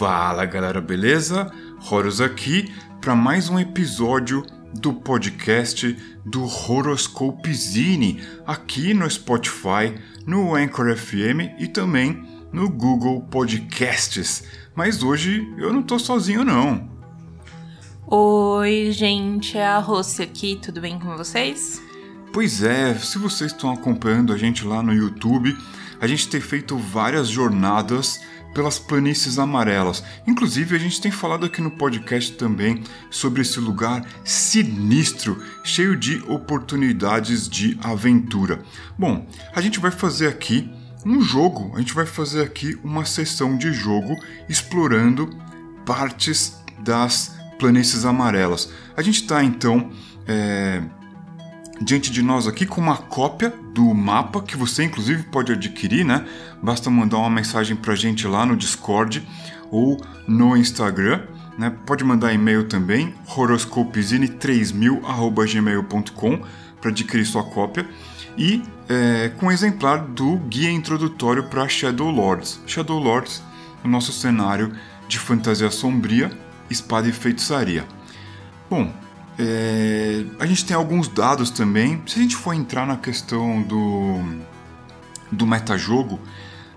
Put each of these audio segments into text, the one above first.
Fala galera, beleza? Horus aqui para mais um episódio do podcast do Horoscope Zine, aqui no Spotify, no Anchor FM e também no Google Podcasts. Mas hoje eu não tô sozinho não. Oi, gente, é a Rossi aqui, tudo bem com vocês? Pois é, se vocês estão acompanhando a gente lá no YouTube, a gente tem feito várias jornadas pelas planícies amarelas. Inclusive, a gente tem falado aqui no podcast também sobre esse lugar sinistro, cheio de oportunidades de aventura. Bom, a gente vai fazer aqui um jogo, a gente vai fazer aqui uma sessão de jogo explorando partes das planícies amarelas. A gente está então. É diante de nós aqui com uma cópia do mapa que você inclusive pode adquirir, né? Basta mandar uma mensagem pra gente lá no Discord ou no Instagram, né? Pode mandar e-mail também, horoscopezine3000@gmail.com para adquirir sua cópia e é, com um exemplar do guia introdutório para Shadow Lords. Shadow Lords, o nosso cenário de fantasia sombria, espada e feitiçaria. Bom, é, a gente tem alguns dados também. Se a gente for entrar na questão do, do metajogo,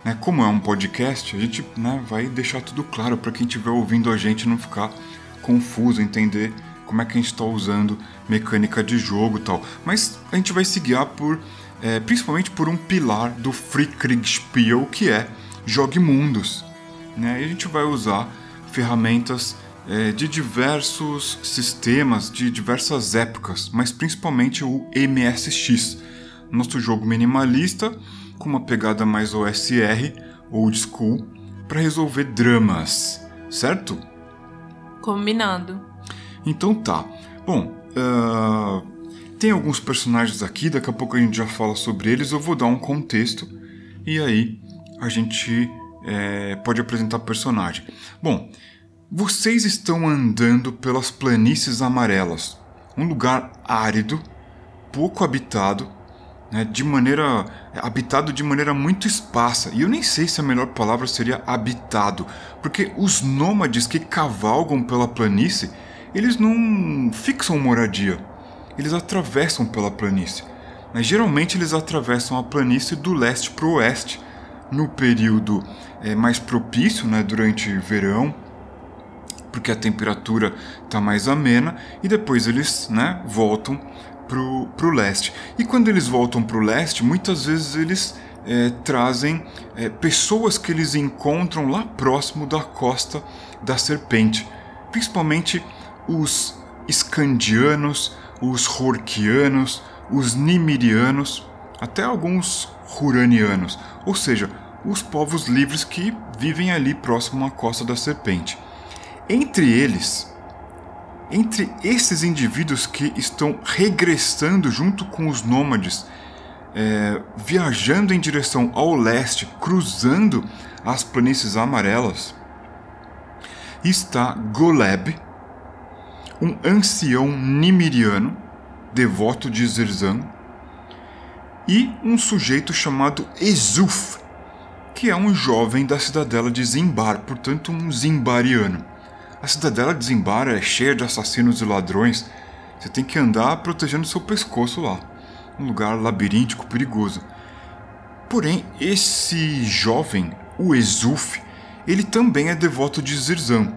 né, como é um podcast, a gente né, vai deixar tudo claro para quem estiver ouvindo a gente não ficar confuso, entender como é que a gente está usando mecânica de jogo e tal. Mas a gente vai se guiar por, é, principalmente por um pilar do Free Kriegspiel, que é Jogue Mundos. Né? E a gente vai usar ferramentas é, de diversos sistemas, de diversas épocas, mas principalmente o MSX, nosso jogo minimalista com uma pegada mais OSR, old school, para resolver dramas, certo? Combinado. Então tá. Bom, uh, tem alguns personagens aqui, daqui a pouco a gente já fala sobre eles, eu vou dar um contexto e aí a gente é, pode apresentar personagem. Bom, vocês estão andando pelas planícies amarelas, um lugar árido, pouco habitado, né, de maneira habitado de maneira muito esparsa. E eu nem sei se a melhor palavra seria habitado, porque os nômades que cavalgam pela planície, eles não fixam moradia. Eles atravessam pela planície. Mas geralmente eles atravessam a planície do leste para o oeste, no período é, mais propício, né, durante verão, porque a temperatura está mais amena e depois eles né, voltam para o leste. E quando eles voltam para o leste, muitas vezes eles é, trazem é, pessoas que eles encontram lá próximo da costa da serpente, principalmente os escandianos, os horquianos, os nimirianos, até alguns huranianos, ou seja, os povos livres que vivem ali próximo à costa da serpente. Entre eles, entre esses indivíduos que estão regressando junto com os nômades, é, viajando em direção ao leste, cruzando as planícies amarelas, está Goleb, um ancião nimiriano, devoto de Zerzan, e um sujeito chamado Ezuf, que é um jovem da cidadela de Zimbar, portanto um zimbariano. A cidadela de Zimbar é cheia de assassinos e ladrões. Você tem que andar protegendo seu pescoço lá. Um lugar labiríntico perigoso. Porém, esse jovem, o Exuf, ele também é devoto de Zirzan.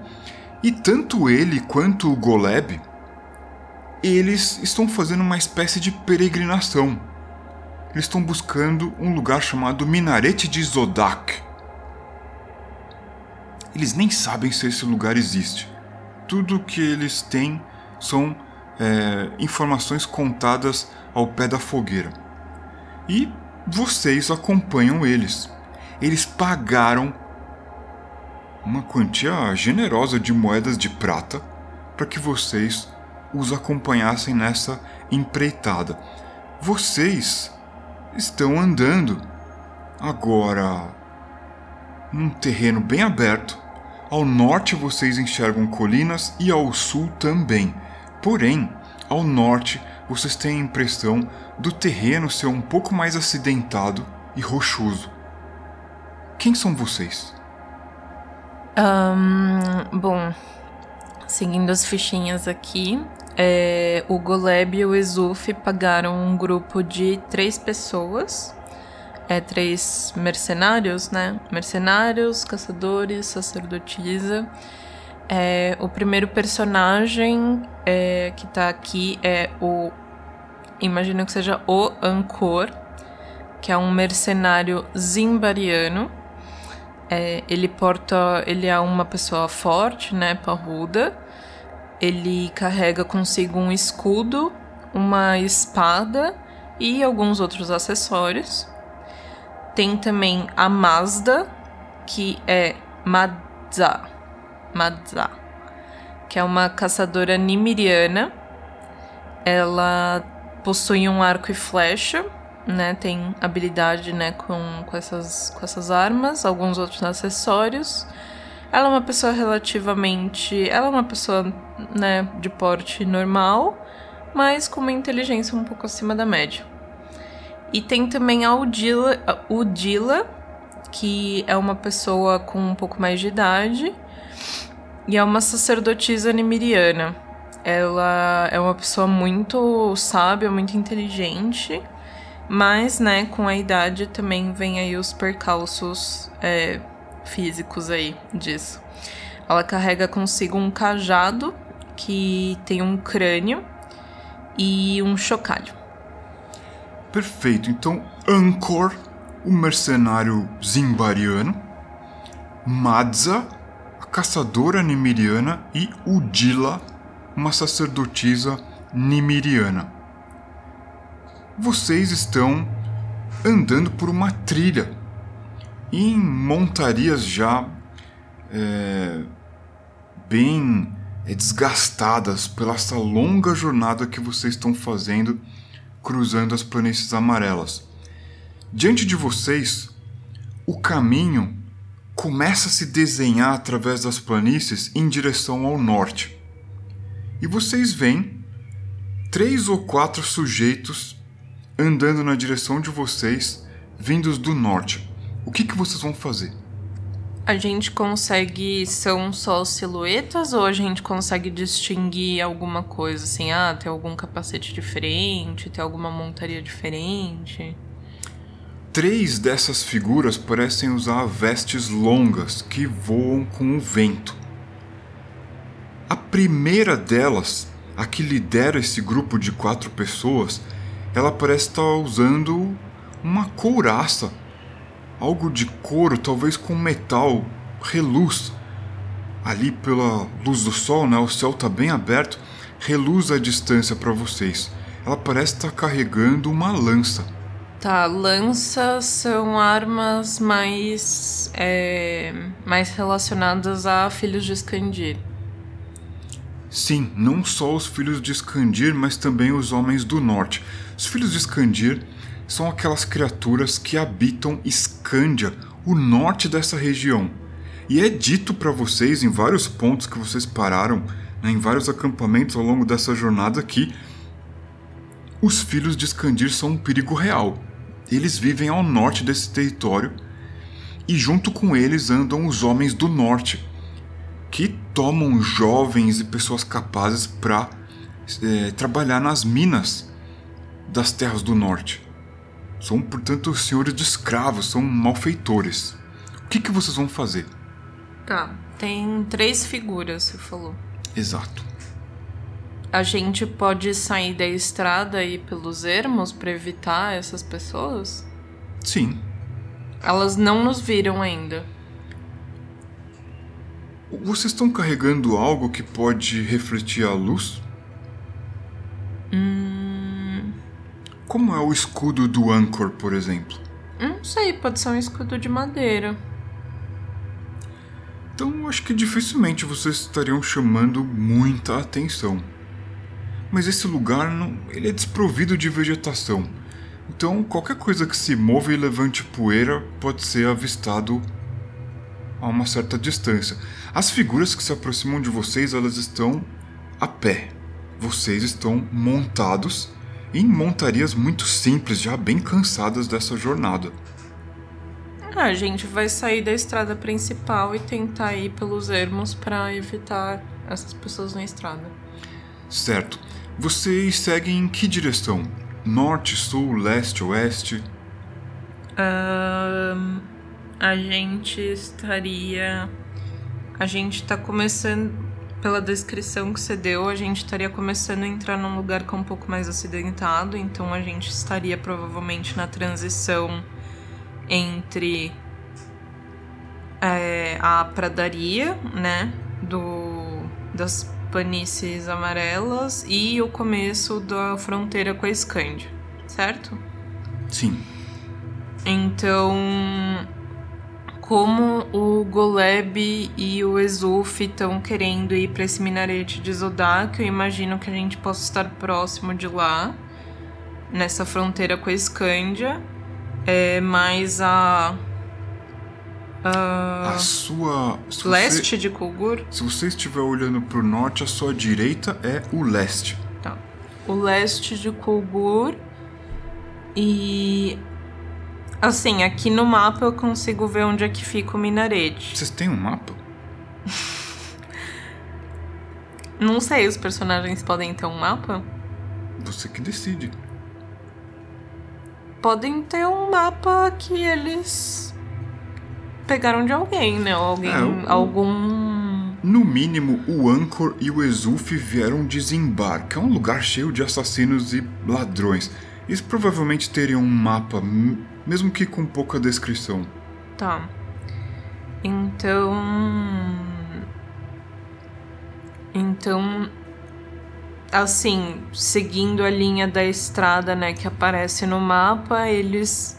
E tanto ele quanto o Goleb, eles estão fazendo uma espécie de peregrinação. Eles estão buscando um lugar chamado Minarete de Zodak eles nem sabem se esse lugar existe. Tudo que eles têm são é, informações contadas ao pé da fogueira. E vocês acompanham eles. Eles pagaram uma quantia generosa de moedas de prata para que vocês os acompanhassem nessa empreitada. Vocês estão andando agora num terreno bem aberto ao norte vocês enxergam colinas e ao sul também. Porém, ao norte vocês têm a impressão do terreno ser um pouco mais acidentado e rochoso. Quem são vocês? Um, bom, seguindo as fichinhas aqui, é, o Goleb e o Exuf pagaram um grupo de três pessoas. É, três mercenários, né? Mercenários, caçadores, sacerdotisa. É, o primeiro personagem é, que tá aqui é o. Imagino que seja o Ancor, que é um mercenário zimbariano. É, ele porta. Ele é uma pessoa forte, né? Parruda. Ele carrega consigo um escudo, uma espada e alguns outros acessórios. Tem também a Mazda, que é Madza. Madza. Que é uma caçadora nimiriana. Ela possui um arco e flecha né, tem habilidade, né, com, com, essas, com essas armas, alguns outros acessórios. Ela é uma pessoa relativamente, ela é uma pessoa, né, de porte normal, mas com uma inteligência um pouco acima da média. E tem também a Udila, Udila que é uma pessoa com um pouco mais de idade e é uma sacerdotisa nimiriana. Ela é uma pessoa muito sábia, muito inteligente mas, né, com a idade também vem aí os percalços é, físicos aí disso. Ela carrega consigo um cajado que tem um crânio e um chocalho. Perfeito. Então, Ancor, o mercenário zimbariano, Madza, a caçadora nimiriana e Udila, uma sacerdotisa nimiriana vocês estão andando por uma trilha em montarias já é, bem é, desgastadas pela essa longa jornada que vocês estão fazendo cruzando as planícies amarelas. Diante de vocês, o caminho começa a se desenhar através das planícies em direção ao norte. E vocês veem três ou quatro sujeitos andando na direção de vocês, vindos do norte. O que, que vocês vão fazer? A gente consegue. São só silhuetas ou a gente consegue distinguir alguma coisa? Assim, ah, tem algum capacete diferente, tem alguma montaria diferente? Três dessas figuras parecem usar vestes longas que voam com o vento. A primeira delas, a que lidera esse grupo de quatro pessoas, ela parece estar usando uma couraça, algo de couro, talvez com metal, reluz. Ali pela luz do sol, né, o céu está bem aberto, reluz a distância para vocês. Ela parece estar carregando uma lança. Tá, lanças são armas mais é, mais relacionadas a filhos de Skandir. Sim, não só os filhos de Skandir, mas também os homens do norte. Os filhos de Skandir são aquelas criaturas que habitam Skandia, o norte dessa região. E é dito para vocês em vários pontos que vocês pararam, né, em vários acampamentos ao longo dessa jornada que os filhos de Skandir são um perigo real. Eles vivem ao norte desse território e junto com eles andam os homens do norte, que tomam jovens e pessoas capazes para é, trabalhar nas minas das terras do norte. São, portanto, senhores de escravos, são malfeitores. O que, que vocês vão fazer? Tá, tem três figuras, você falou. Exato. A gente pode sair da estrada e ir pelos ermos para evitar essas pessoas? Sim. Elas não nos viram ainda. Vocês estão carregando algo que pode refletir a luz? Hum. Como é o escudo do Anchor, por exemplo? Não sei, pode ser um escudo de madeira. Então acho que dificilmente vocês estariam chamando muita atenção. Mas esse lugar não, ele é desprovido de vegetação. Então qualquer coisa que se mova e levante poeira pode ser avistado a uma certa distância. As figuras que se aproximam de vocês, elas estão a pé. Vocês estão montados em montarias muito simples, já bem cansadas dessa jornada. Ah, a gente vai sair da estrada principal e tentar ir pelos ermos para evitar essas pessoas na estrada. Certo. Vocês seguem em que direção? Norte, sul, leste, oeste? A gente estaria. A gente tá começando. Pela descrição que você deu, a gente estaria começando a entrar num lugar que é um pouco mais acidentado, então a gente estaria provavelmente na transição entre é, a pradaria, né, do, das planícies amarelas e o começo da fronteira com a Escândia, certo? Sim. Então, como o Goleb e o Exuf estão querendo ir para esse minarete de Zodak, eu imagino que a gente possa estar próximo de lá, nessa fronteira com a Escândia, é, mais a. a A sua. se você- leste de Kulgur? se você estiver olhando pro norte, a sua direita é o leste. Tá. O leste de Kulgur. E. Assim, aqui no mapa eu consigo ver onde é que fica o minarete. Vocês têm um mapa? Não sei, os personagens podem ter um mapa? Você que decide. Podem ter um mapa que eles pegaram de alguém, né? Ou alguém. É, o- Algum. No mínimo, o Anchor e o Exulf vieram desembarque. É um lugar cheio de assassinos e ladrões. Eles provavelmente teriam um mapa, mesmo que com pouca descrição. Tá. Então. Então. Assim, seguindo a linha da estrada, né, que aparece no mapa, eles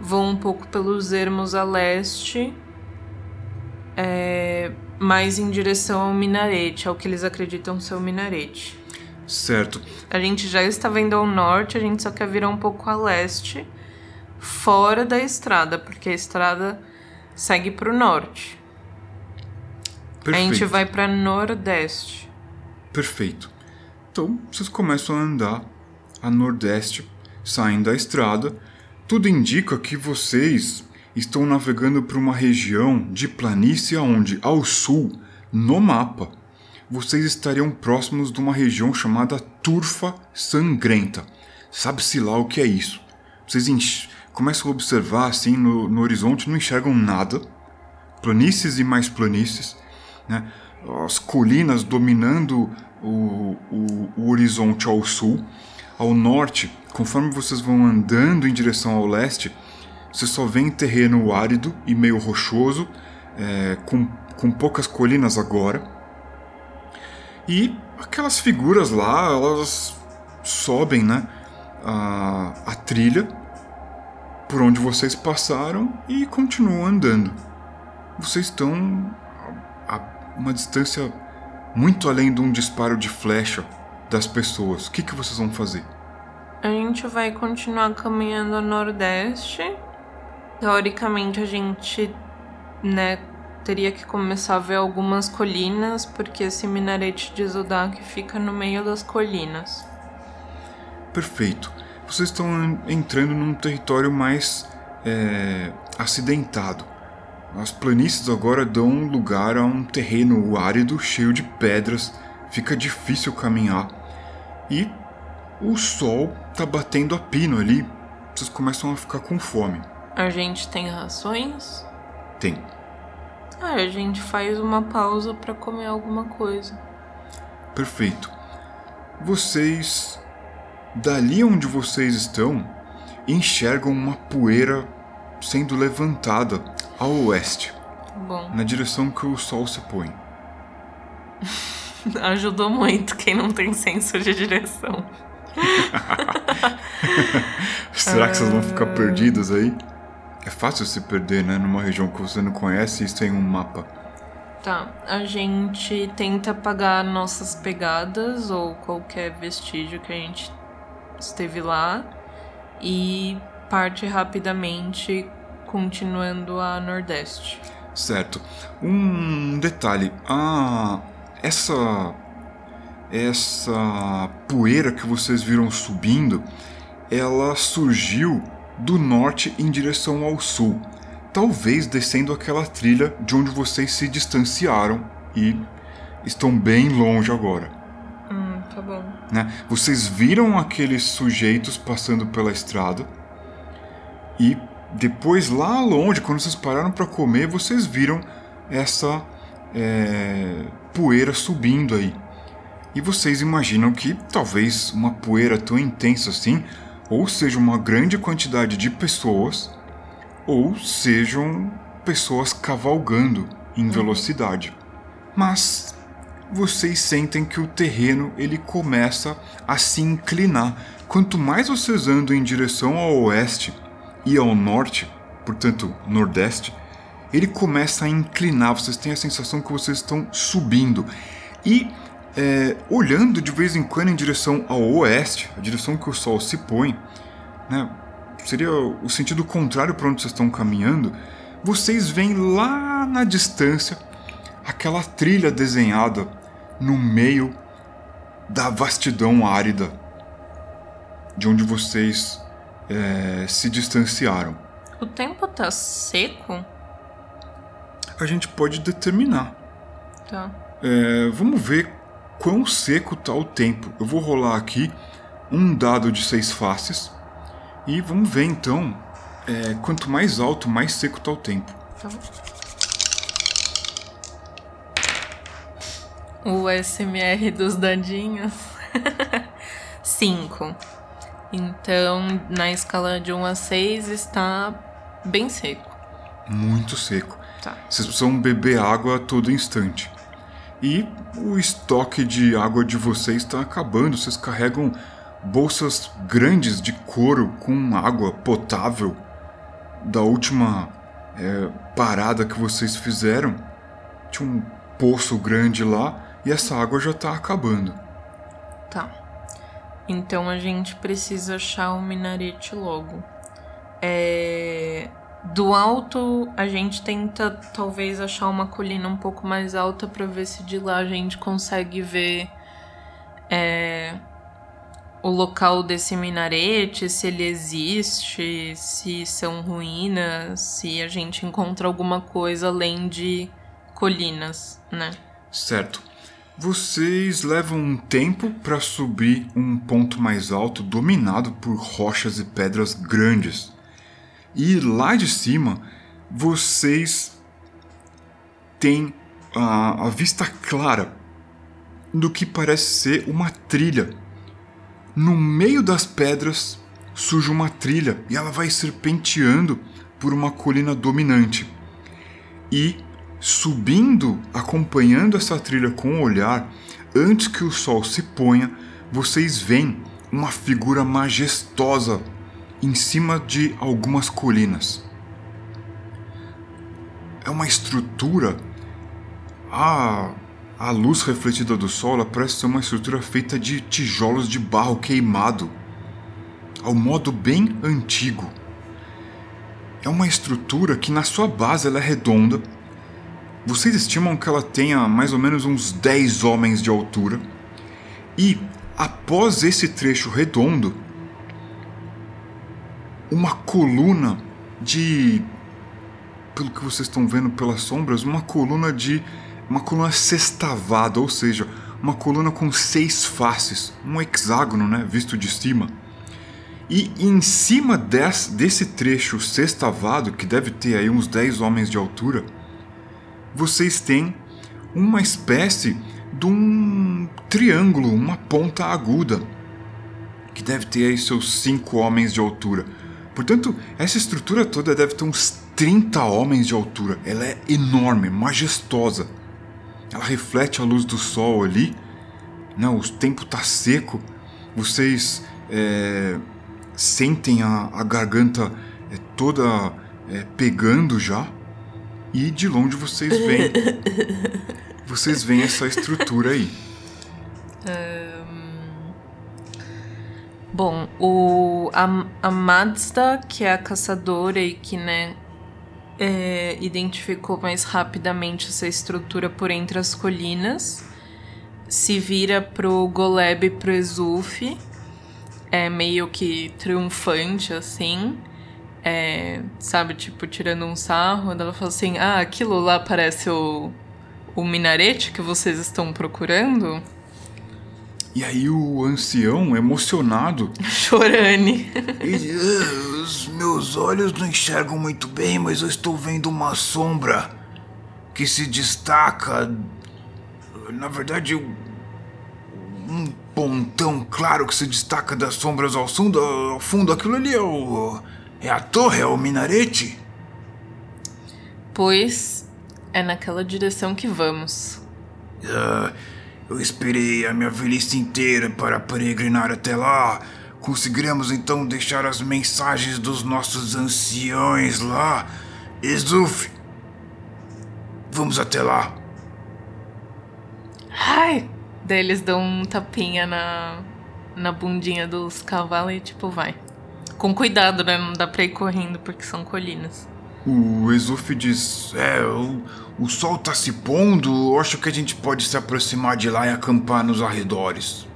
vão um pouco pelos ermos a leste, é, mais em direção ao minarete, ao que eles acreditam ser o minarete. Certo. A gente já está vendo ao norte, a gente só quer virar um pouco a leste, fora da estrada, porque a estrada segue para o norte. Perfeito. A gente vai para nordeste. Perfeito. Então, vocês começam a andar a nordeste, saem da estrada. Tudo indica que vocês estão navegando por uma região de planície onde, ao sul, no mapa, vocês estariam próximos de uma região chamada Turfa Sangrenta. Sabe-se lá o que é isso. Vocês começam a observar assim no, no horizonte, não enxergam nada. Planícies e mais planícies, né? as colinas dominando o, o, o horizonte ao sul. Ao norte, conforme vocês vão andando em direção ao leste, você só vê terreno árido e meio rochoso, é, com, com poucas colinas agora. E aquelas figuras lá, elas sobem, né? A, a trilha por onde vocês passaram e continuam andando. Vocês estão a, a uma distância muito além de um disparo de flecha das pessoas. O que, que vocês vão fazer? A gente vai continuar caminhando a nordeste. Teoricamente, a gente, né, teria que começar a ver algumas colinas, porque esse minarete de Zodak fica no meio das colinas. Perfeito. Vocês estão en- entrando num território mais é, acidentado. As planícies agora dão lugar a um terreno árido cheio de pedras. Fica difícil caminhar. E o sol tá batendo a pino ali. Vocês começam a ficar com fome. A gente tem rações? Tem. Ah, a gente faz uma pausa pra comer alguma coisa. Perfeito. Vocês, dali onde vocês estão, enxergam uma poeira sendo levantada ao oeste, Bom, na direção que o sol se põe. ajudou muito quem não tem senso de direção. Será que vocês vão ficar perdidos aí? É fácil se perder, né? Numa região que você não conhece e sem um mapa. Tá, a gente tenta apagar nossas pegadas ou qualquer vestígio que a gente esteve lá e parte rapidamente continuando a nordeste. Certo. Um detalhe, a essa essa poeira que vocês viram subindo, ela surgiu do norte em direção ao sul. talvez descendo aquela trilha de onde vocês se distanciaram e estão bem longe agora. Hum, tá bom. Né? Vocês viram aqueles sujeitos passando pela estrada e depois lá longe, quando vocês pararam para comer, vocês viram essa é, poeira subindo aí. E vocês imaginam que talvez uma poeira tão intensa assim, ou seja uma grande quantidade de pessoas, ou sejam pessoas cavalgando em uhum. velocidade. Mas vocês sentem que o terreno ele começa a se inclinar. Quanto mais vocês andam em direção ao oeste e ao norte, portanto, nordeste, ele começa a inclinar. Vocês têm a sensação que vocês estão subindo. E é, olhando de vez em quando em direção ao oeste, a direção que o sol se põe, né, seria o sentido contrário para onde vocês estão caminhando, vocês veem lá na distância aquela trilha desenhada no meio da vastidão árida de onde vocês é, se distanciaram. O tempo tá seco? A gente pode determinar. Tá. É, vamos ver quão seco tá o tempo. Eu vou rolar aqui um dado de seis faces e vamos ver então. É, quanto mais alto, mais seco tá o tempo. Tá bom. O SMR dos dadinhos. 5. Então, na escala de 1 a 6, está bem seco. Muito seco. Tá. Vocês precisam beber água a todo instante. E o estoque de água de vocês está acabando. Vocês carregam bolsas grandes de couro com água potável da última é, parada que vocês fizeram. Tinha um poço grande lá e essa água já está acabando. Tá. Então a gente precisa achar o minarete logo. É... Do alto, a gente tenta talvez achar uma colina um pouco mais alta para ver se de lá a gente consegue ver é, o local desse minarete, se ele existe, se são ruínas, se a gente encontra alguma coisa além de colinas, né? Certo. Vocês levam um tempo para subir um ponto mais alto dominado por rochas e pedras grandes. E lá de cima, vocês têm a, a vista clara do que parece ser uma trilha. No meio das pedras surge uma trilha e ela vai serpenteando por uma colina dominante. E subindo, acompanhando essa trilha com o olhar, antes que o sol se ponha, vocês veem uma figura majestosa em cima de algumas colinas. É uma estrutura. A, a luz refletida do sol parece ser uma estrutura feita de tijolos de barro queimado, ao modo bem antigo. É uma estrutura que na sua base ela é redonda. Vocês estimam que ela tenha mais ou menos uns 10 homens de altura. E após esse trecho redondo, uma coluna de. Pelo que vocês estão vendo pelas sombras, uma coluna de. Uma coluna sextavada, ou seja, uma coluna com seis faces, um hexágono, né, visto de cima. E em cima desse, desse trecho sextavado, que deve ter aí uns 10 homens de altura, vocês têm uma espécie de um triângulo, uma ponta aguda, que deve ter aí seus 5 homens de altura. Portanto, essa estrutura toda deve ter uns 30 homens de altura. Ela é enorme, majestosa. Ela reflete a luz do sol ali. Não, o tempo está seco. Vocês é, sentem a, a garganta é, toda é, pegando já. E de longe vocês veem. vocês veem essa estrutura aí. Bom, o, a, a Mazda, que é a caçadora e que, né, é, identificou mais rapidamente essa estrutura por entre as colinas, se vira pro Goleb e pro Exulf, é meio que triunfante, assim, é, sabe, tipo, tirando um sarro, ela fala assim: Ah, aquilo lá parece o, o minarete que vocês estão procurando? E aí o ancião, emocionado. Chorane. E, uh, os meus olhos não enxergam muito bem, mas eu estou vendo uma sombra que se destaca. Na verdade, um pontão claro que se destaca das sombras ao fundo. Ao fundo, aquilo ali é o. É a torre, é o minarete? Pois é naquela direção que vamos. Uh, eu esperei a minha velhice inteira para peregrinar até lá. Conseguiremos então deixar as mensagens dos nossos anciões lá. Exuf, vamos até lá. Ai! Daí eles dão um tapinha na, na bundinha dos cavalos e tipo, vai. Com cuidado, né? Não dá pra ir correndo porque são colinas. O Exuf diz: É, o, o sol tá se pondo. Eu acho que a gente pode se aproximar de lá e acampar nos arredores.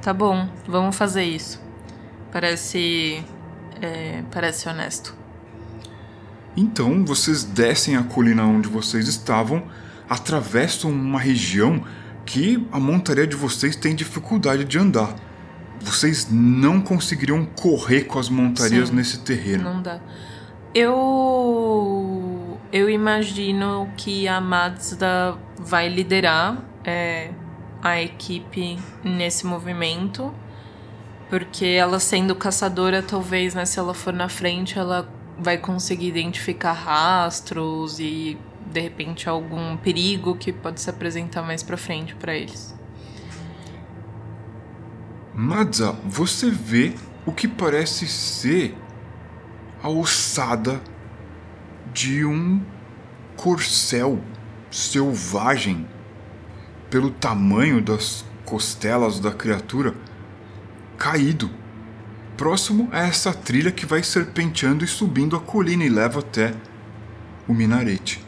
Tá bom, vamos fazer isso. Parece. É, parece honesto. Então vocês descem a colina onde vocês estavam, atravessam uma região que a montaria de vocês tem dificuldade de andar. Vocês não conseguiriam correr com as montarias Sim, nesse terreno. Não dá. Eu. Eu imagino que a Mazda vai liderar é, a equipe nesse movimento. Porque ela sendo caçadora, talvez, né, se ela for na frente, ela vai conseguir identificar rastros e de repente algum perigo que pode se apresentar mais para frente para eles. Madza, você vê o que parece ser a ossada de um corcel selvagem pelo tamanho das costelas da criatura caído próximo a essa trilha que vai serpenteando e subindo a colina e leva até o minarete.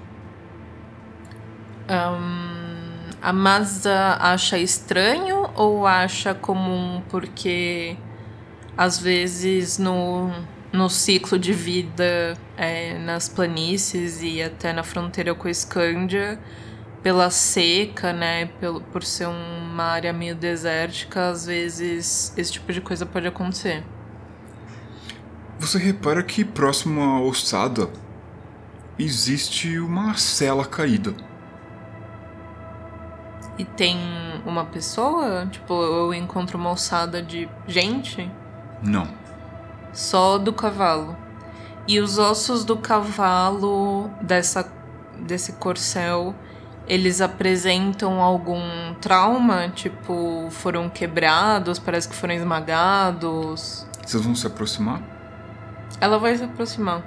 Um, a Mazda acha estranho ou acha comum porque às vezes no, no ciclo de vida é, nas planícies e até na fronteira com a Escândia, pela seca, né, pelo, por ser uma área meio desértica, às vezes esse tipo de coisa pode acontecer. Você repara que próximo à ossada existe uma cela caída. E tem uma pessoa? Tipo, eu encontro uma ossada de gente? Não. Só do cavalo. E os ossos do cavalo dessa, desse corcel, eles apresentam algum trauma? Tipo, foram quebrados, parece que foram esmagados? Vocês vão se aproximar? Ela vai se aproximar.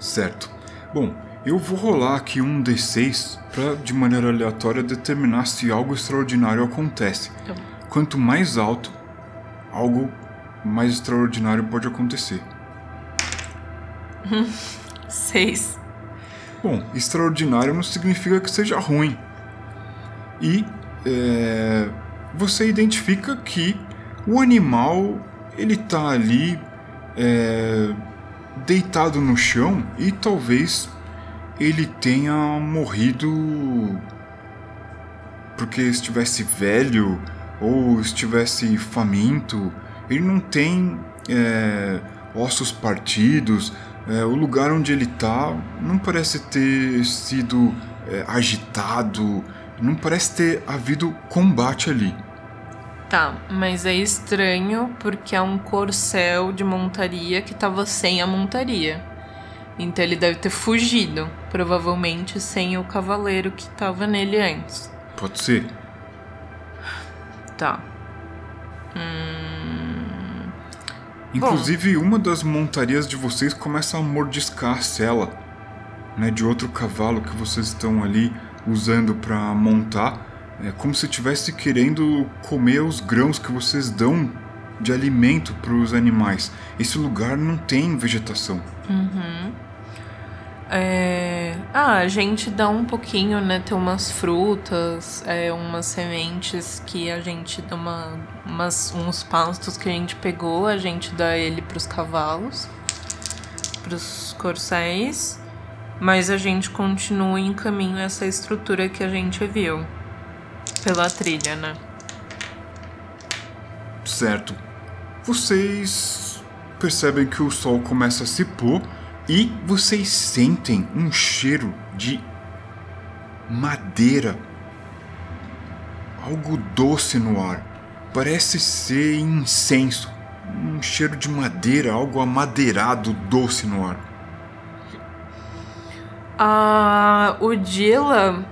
Certo. Bom, eu vou rolar aqui um D6 para, de maneira aleatória, determinar se algo extraordinário acontece. Bom. Quanto mais alto, algo mais extraordinário pode acontecer. Seis. Bom, extraordinário não significa que seja ruim. E é, você identifica que o animal ele tá ali é, deitado no chão e talvez ele tenha morrido porque estivesse velho ou estivesse faminto. Ele não tem é, ossos partidos. É, o lugar onde ele tá não parece ter sido é, agitado. Não parece ter havido combate ali. Tá, mas é estranho porque é um corcel de montaria que tava sem a montaria. Então ele deve ter fugido, provavelmente sem o cavaleiro que tava nele antes. Pode ser. Tá. Hum... Inclusive, uma das montarias de vocês começa a mordiscar a sela né, de outro cavalo que vocês estão ali usando para montar. É como se estivesse querendo comer os grãos que vocês dão de alimento para os animais. Esse lugar não tem vegetação. Uhum. É... Ah, a gente dá um pouquinho, né? Tem umas frutas, é, umas sementes que a gente dá uma, umas, uns pastos que a gente pegou, a gente dá ele pros cavalos. pros corcéis, mas a gente continua em caminho essa estrutura que a gente viu pela trilha, né? Certo. Vocês percebem que o sol começa a se pôr e vocês sentem um cheiro de madeira. Algo doce no ar. Parece ser incenso. Um cheiro de madeira, algo amadeirado, doce no ar. A Udila,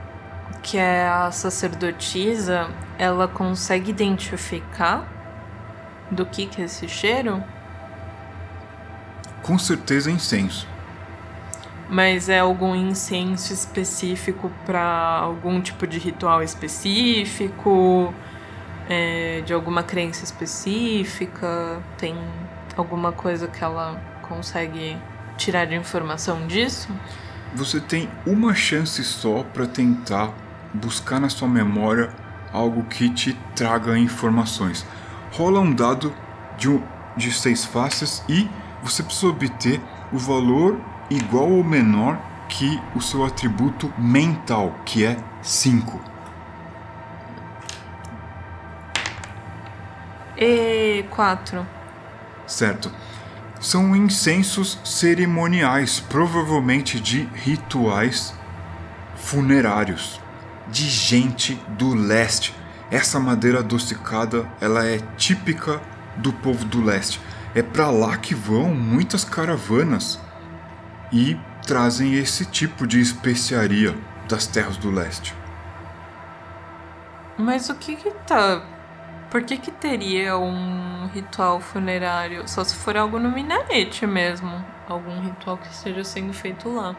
que é a sacerdotisa, ela consegue identificar do que que é esse cheiro? Com certeza é incenso. Mas é algum incenso específico para algum tipo de ritual específico? É, de alguma crença específica? Tem alguma coisa que ela consegue tirar de informação disso? Você tem uma chance só para tentar buscar na sua memória algo que te traga informações. Rola um dado de, um, de seis faces e você precisa obter o valor igual ou menor que o seu atributo mental, que é 5. E quatro. Certo. São incensos cerimoniais, provavelmente de rituais funerários, de gente do leste. Essa madeira adocicada, ela é típica do povo do leste. É para lá que vão muitas caravanas e trazem esse tipo de especiaria das terras do leste. Mas o que que tá. Por que que teria um ritual funerário? Só se for algo no minarete mesmo. Algum ritual que esteja sendo feito lá.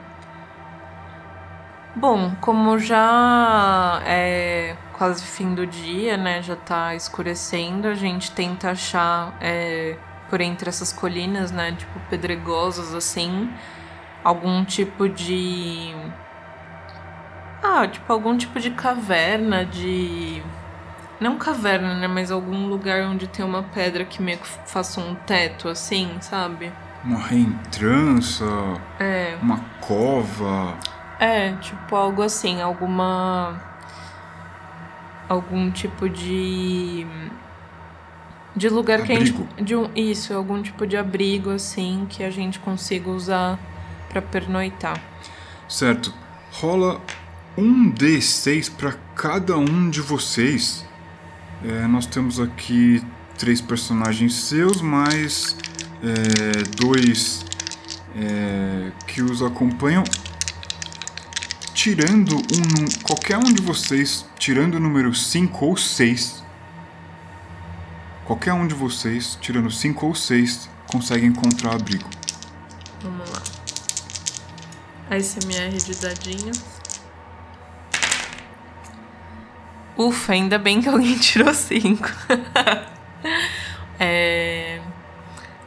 Bom, como já é quase fim do dia, né? Já tá escurecendo, a gente tenta achar é, por entre essas colinas, né? Tipo, pedregosas assim algum tipo de. Ah, tipo, algum tipo de caverna, de. Não caverna, né? Mas algum lugar onde tem uma pedra que meio que faça um teto, assim, sabe? Uma reentrança. É. Uma cova. É, tipo, algo assim, alguma. Algum tipo de. De lugar abrigo. que a gente. De um, isso, algum tipo de abrigo, assim, que a gente consiga usar para pernoitar. Certo. Rola um D6 para cada um de vocês. É, nós temos aqui três personagens seus, mais é, dois é, que os acompanham. Tirando um. Qualquer um de vocês, tirando o número 5 ou 6. Qualquer um de vocês, tirando 5 ou 6, consegue encontrar abrigo. Vamos lá. ASMR de dadinho. Ufa, ainda bem que alguém tirou 5. é...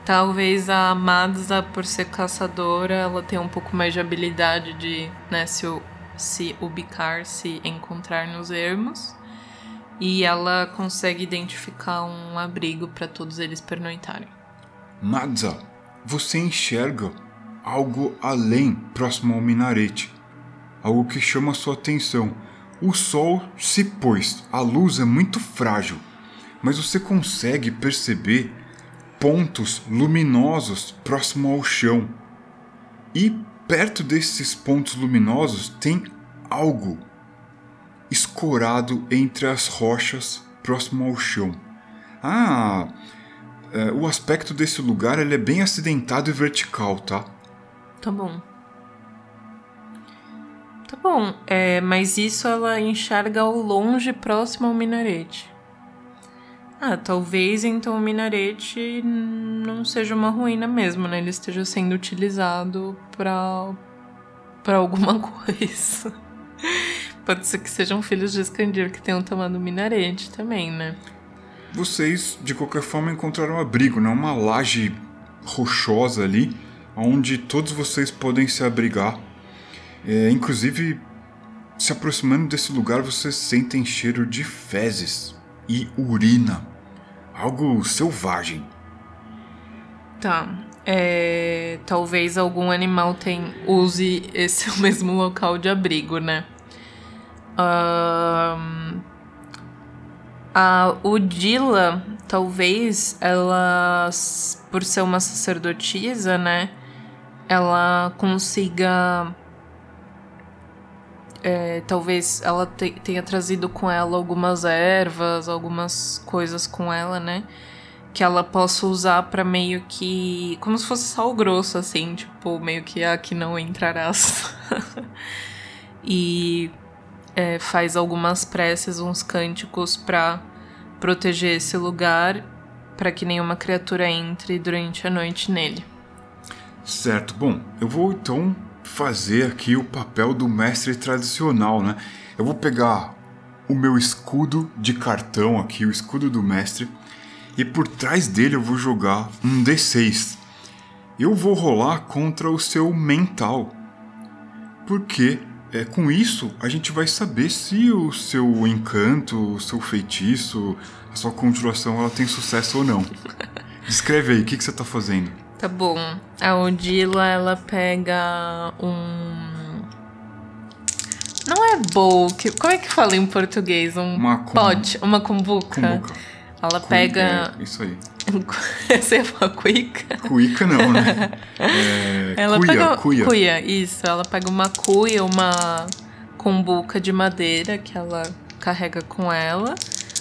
Talvez a Madza, por ser caçadora, ela tenha um pouco mais de habilidade de né, se, se ubicar, se encontrar nos ermos. E ela consegue identificar um abrigo para todos eles pernoitarem. Madza, você enxerga algo além, próximo ao minarete. Algo que chama sua atenção. O sol se pôs, a luz é muito frágil, mas você consegue perceber pontos luminosos próximo ao chão. E perto desses pontos luminosos tem algo escorado entre as rochas próximo ao chão. Ah, é, o aspecto desse lugar ele é bem acidentado e vertical, tá? Tá bom. Tá bom, é, mas isso ela enxerga ao longe, próximo ao minarete. Ah, talvez então o minarete não seja uma ruína mesmo, né? Ele esteja sendo utilizado para para alguma coisa. Pode ser que sejam filhos de Escandir que tenham tomado minarete também, né? Vocês, de qualquer forma, encontraram abrigo, né? Uma laje rochosa ali onde todos vocês podem se abrigar. É, inclusive, se aproximando desse lugar, vocês sentem cheiro de fezes e urina. Algo selvagem. Tá. é, talvez algum animal tem, use esse mesmo local de abrigo, né? Um, a Udila, talvez, ela, por ser uma sacerdotisa, né? Ela consiga. É, talvez ela te, tenha trazido com ela algumas ervas, algumas coisas com ela, né? que ela possa usar para meio que. como se fosse sal grosso, assim, tipo, meio que aqui não entrarás. e é, faz algumas preces, uns cânticos para proteger esse lugar, para que nenhuma criatura entre durante a noite nele. Certo, bom, eu vou então fazer aqui o papel do mestre tradicional, né? Eu vou pegar o meu escudo de cartão aqui, o escudo do mestre e por trás dele eu vou jogar um D6. Eu vou rolar contra o seu mental. Porque é, com isso a gente vai saber se o seu encanto, o seu feitiço, a sua conjuração ela tem sucesso ou não. Descreve aí, o que, que você tá fazendo? Tá bom. A Odila, ela pega um. Não é bowl, como é que fala em português? Um uma com... pote, uma cumbuca. cumbuca. Ela pega. É, isso aí. Você falar cuica? Cuica não, né? É, ela cuia, pega. cuia. cuia, isso. Ela pega uma cuia, uma cumbuca de madeira que ela carrega com ela,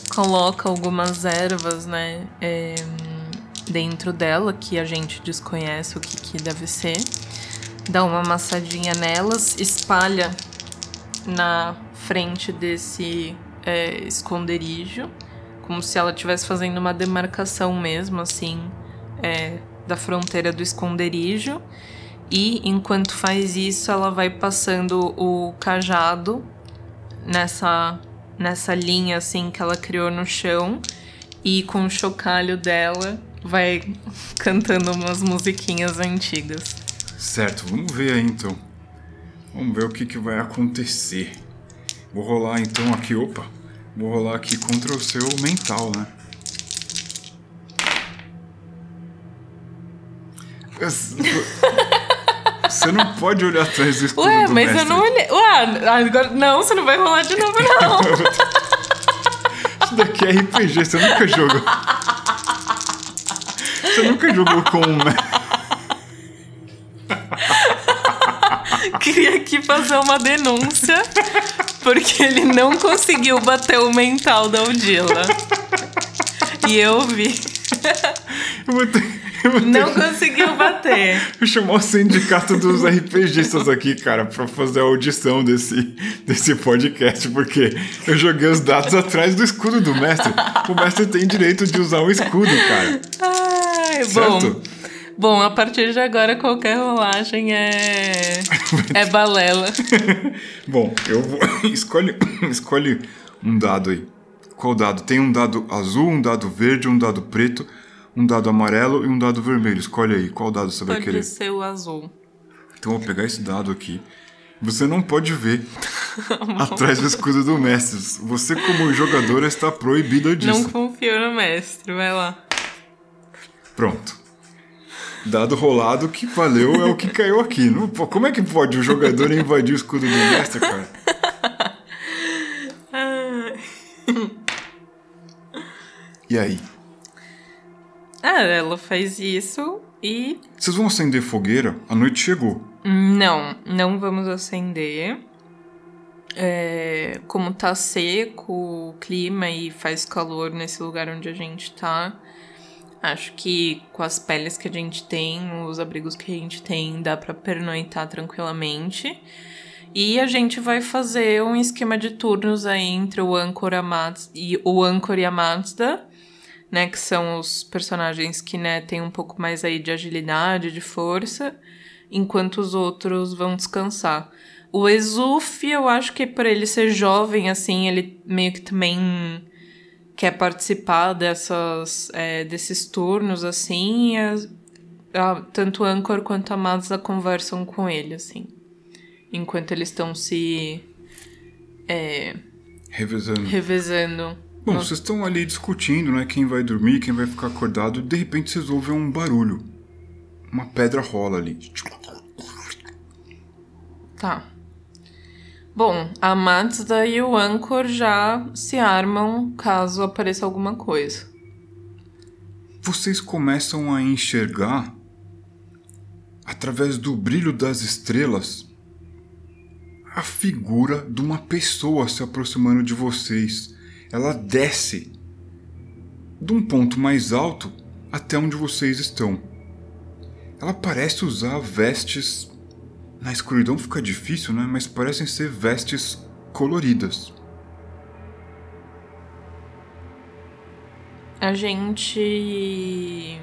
coloca algumas ervas, né? É, dentro dela, que a gente desconhece o que, que deve ser. Dá uma amassadinha nelas, espalha na frente desse é, esconderijo como se ela estivesse fazendo uma demarcação mesmo, assim, é, da fronteira do esconderijo. E enquanto faz isso, ela vai passando o cajado nessa, nessa linha assim que ela criou no chão. E com o chocalho dela vai cantando umas musiquinhas antigas. Certo, vamos ver aí então. Vamos ver o que, que vai acontecer. Vou rolar então aqui, opa. Vou rolar aqui contra o seu mental, né? Você não pode olhar atrás do escudo Ué, mas mestre. eu não olhei. Ué, agora. Não, você não vai rolar de novo, não. Isso daqui é RPG, você nunca jogou. Você nunca jogou com um. Queria aqui fazer uma denúncia porque ele não conseguiu bater o mental da Odila. E eu vi. Eu vou ter, eu vou ter Não que- conseguiu bater. Vou chamar o sindicato dos RPGistas aqui, cara, pra fazer a audição desse, desse podcast, porque eu joguei os dados atrás do escudo do mestre. O mestre tem direito de usar o escudo, cara. Ai. Certo? Bom, a partir de agora qualquer rolagem é. é balela. Bom, eu vou. Escolhe, escolhe um dado aí. Qual dado? Tem um dado azul, um dado verde, um dado preto, um dado amarelo e um dado vermelho. Escolhe aí. Qual dado você vai Pode querer? ser o azul. Então eu vou pegar esse dado aqui. Você não pode ver atrás do escudo do mestre. Você, como jogadora, está proibida disso. Não confio no mestre, vai lá. Pronto. Dado rolado que valeu é o que caiu aqui. Não, como é que pode o jogador invadir o escudo do mestre, cara? E aí? Ah, ela faz isso e. Vocês vão acender fogueira? A noite chegou. Não, não vamos acender. É, como tá seco o clima e faz calor nesse lugar onde a gente tá, acho que com as peles que a gente tem, os abrigos que a gente tem, dá pra pernoitar tranquilamente. E a gente vai fazer um esquema de turnos aí entre o Anchor e o Anchor e a Mazda, né, que são os personagens que, né, tem um pouco mais aí de agilidade, de força, enquanto os outros vão descansar. O Exuf, eu acho que por ele ser jovem, assim, ele meio que também quer participar dessas, é, desses turnos, assim, as- a- tanto o Anchor quanto a Mazda conversam com ele, assim, enquanto eles estão se é, Revezando. revezando. Bom, vocês estão ali discutindo, né? Quem vai dormir, quem vai ficar acordado. De repente vocês ouvem um barulho uma pedra rola ali. Tá. Bom, a Mazda e o Anchor já se armam caso apareça alguma coisa. Vocês começam a enxergar, através do brilho das estrelas, a figura de uma pessoa se aproximando de vocês. Ela desce de um ponto mais alto até onde vocês estão. Ela parece usar vestes. Na escuridão fica difícil, né? Mas parecem ser vestes coloridas. A gente.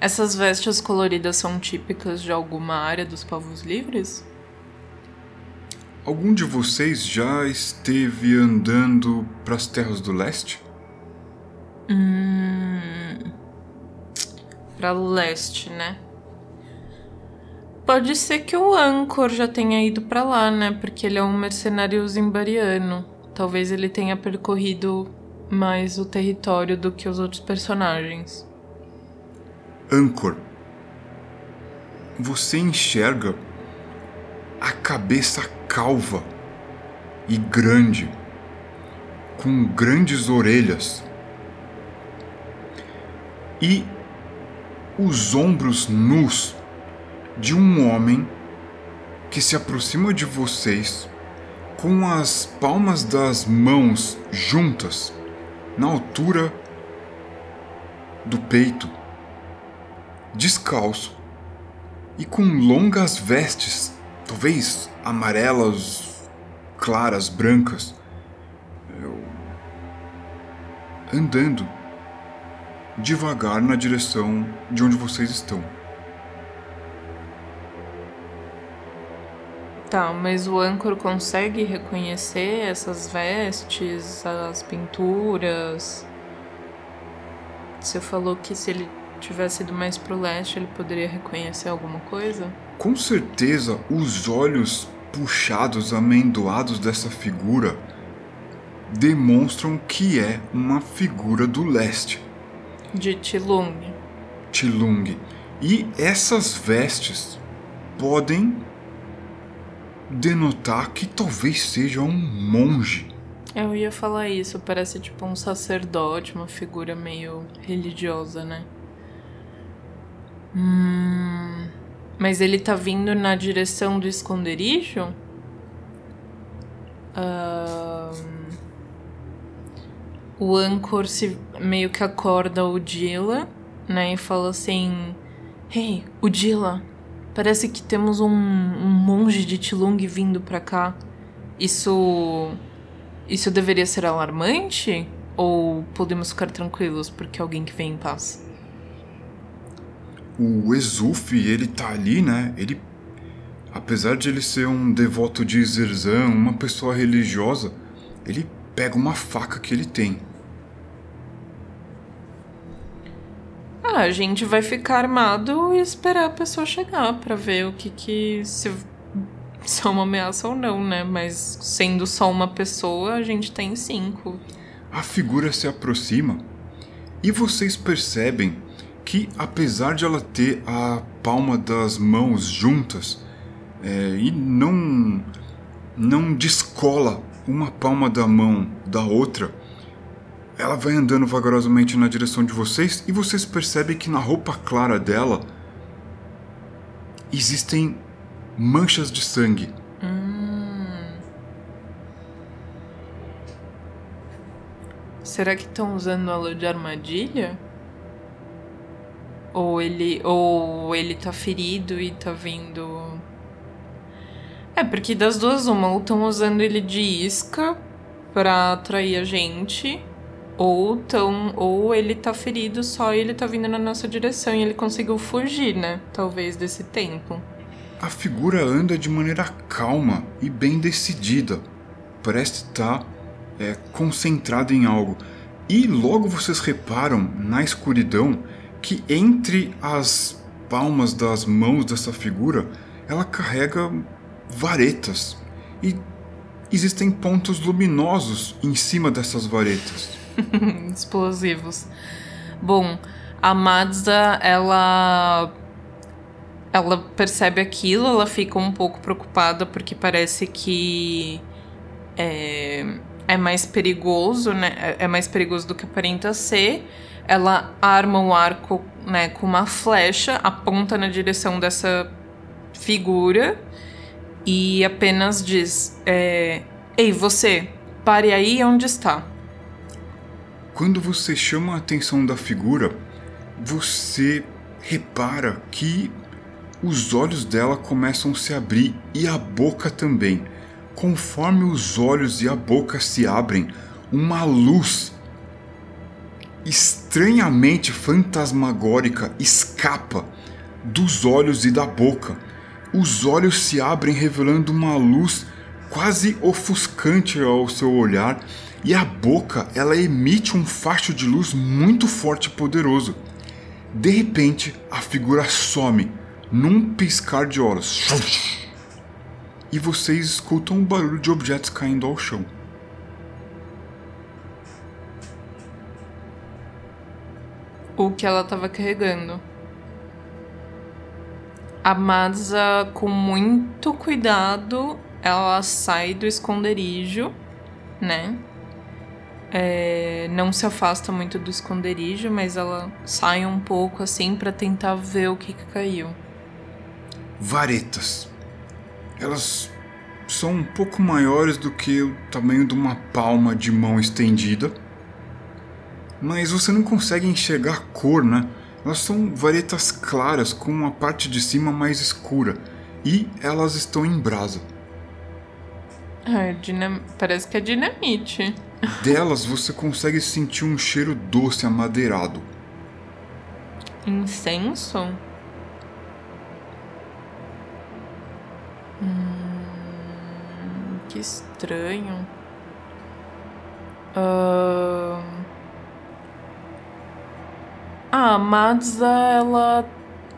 Essas vestes coloridas são típicas de alguma área dos povos livres? Algum de vocês já esteve andando para as terras do leste? Hum. Pra leste, né? Pode ser que o Anchor já tenha ido para lá, né? Porque ele é um mercenário zimbariano. Talvez ele tenha percorrido mais o território do que os outros personagens. Anchor, você enxerga a cabeça calva e grande, com grandes orelhas e os ombros nus de um homem que se aproxima de vocês com as palmas das mãos juntas na altura do peito, descalço e com longas vestes, talvez amarelas, claras, brancas, andando devagar na direção de onde vocês estão. Tá, mas o Anchor consegue reconhecer essas vestes, as pinturas? Você falou que se ele tivesse ido mais pro leste, ele poderia reconhecer alguma coisa? Com certeza, os olhos puxados, amendoados dessa figura demonstram que é uma figura do leste. De Tilung. Tilung. E essas vestes podem denotar que talvez seja um monge. Eu ia falar isso, parece tipo um sacerdote, uma figura meio religiosa, né? Hum, mas ele tá vindo na direção do esconderijo? O Anchor se meio que acorda o Dila, né? E fala assim: Hey, o Dila, parece que temos um, um monge de Tilung vindo pra cá. Isso. Isso deveria ser alarmante? Ou podemos ficar tranquilos porque alguém que vem em paz? O Exuf, ele tá ali, né? Ele. Apesar de ele ser um devoto de Zerzan, uma pessoa religiosa, ele pega uma faca que ele tem Ah, a gente vai ficar armado e esperar a pessoa chegar para ver o que que se, se é uma ameaça ou não, né? Mas sendo só uma pessoa, a gente tem cinco. A figura se aproxima e vocês percebem que apesar de ela ter a palma das mãos juntas é, e não não descola uma palma da mão da outra, ela vai andando vagarosamente na direção de vocês e vocês percebem que na roupa clara dela existem manchas de sangue. Hum. Será que estão usando ela de armadilha? Ou ele, ou ele tá ferido e tá vindo. É, porque das duas, uma, ou estão usando ele de isca pra atrair a gente, ou tão, ou ele tá ferido só e ele tá vindo na nossa direção e ele conseguiu fugir, né? Talvez desse tempo. A figura anda de maneira calma e bem decidida. Parece estar é, concentrada em algo. E logo vocês reparam na escuridão que entre as palmas das mãos dessa figura ela carrega varetas. E existem pontos luminosos em cima dessas varetas. Explosivos. Bom, a Mazda, ela ela percebe aquilo, ela fica um pouco preocupada porque parece que é, é mais perigoso, né? É, é mais perigoso do que aparenta ser. Ela arma o arco, né, com uma flecha, aponta na direção dessa figura e apenas diz: é, Ei, você, pare aí onde está. Quando você chama a atenção da figura, você repara que os olhos dela começam a se abrir e a boca também. Conforme os olhos e a boca se abrem, uma luz estranhamente fantasmagórica escapa dos olhos e da boca. Os olhos se abrem, revelando uma luz quase ofuscante ao seu olhar, e a boca ela emite um facho de luz muito forte e poderoso. De repente, a figura some num piscar de olhos. E vocês escutam um barulho de objetos caindo ao chão. O que ela estava carregando. A Madza, com muito cuidado, ela sai do esconderijo, né? É, não se afasta muito do esconderijo, mas ela sai um pouco assim para tentar ver o que, que caiu. Varetas. Elas são um pouco maiores do que o tamanho de uma palma de mão estendida, mas você não consegue enxergar cor, né? Elas são varetas claras com a parte de cima mais escura e elas estão em brasa. Ah, dinam... parece que é dinamite. Delas você consegue sentir um cheiro doce amadeirado. Incenso? Hum, que estranho. Uh... Ah, a Madza, ela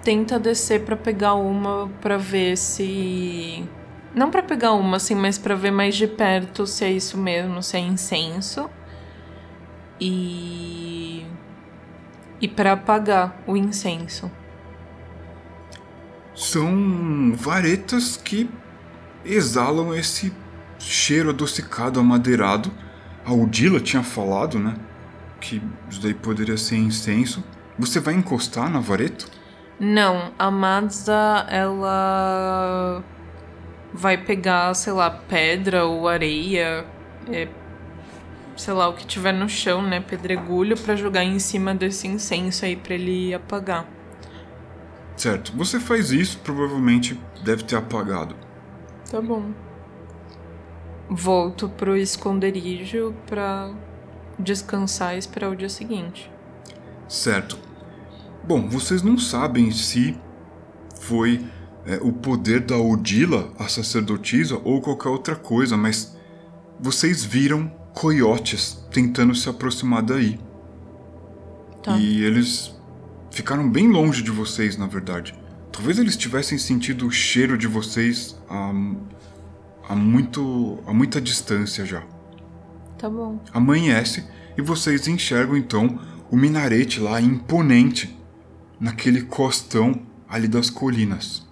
tenta descer para pegar uma para ver se não para pegar uma, assim, mas para ver mais de perto se é isso mesmo, se é incenso. E. E para apagar o incenso. São varetas que exalam esse cheiro adocicado, amadeirado. A Udila tinha falado, né? Que isso daí poderia ser incenso. Você vai encostar na vareta? Não, a Madza, ela vai pegar, sei lá, pedra ou areia, é, sei lá, o que tiver no chão, né, pedregulho, para jogar em cima desse incenso aí para ele apagar. Certo, você faz isso, provavelmente deve ter apagado. Tá bom. Volto pro esconderijo pra descansar e esperar o dia seguinte. Certo. Bom, vocês não sabem se foi é, o poder da Odila, a sacerdotisa, ou qualquer outra coisa, mas vocês viram coiotes tentando se aproximar daí. Tá. E eles ficaram bem longe de vocês, na verdade. Talvez eles tivessem sentido o cheiro de vocês a, a, muito, a muita distância já. Tá bom. Amanhece e vocês enxergam então o minarete lá imponente naquele costão ali das colinas.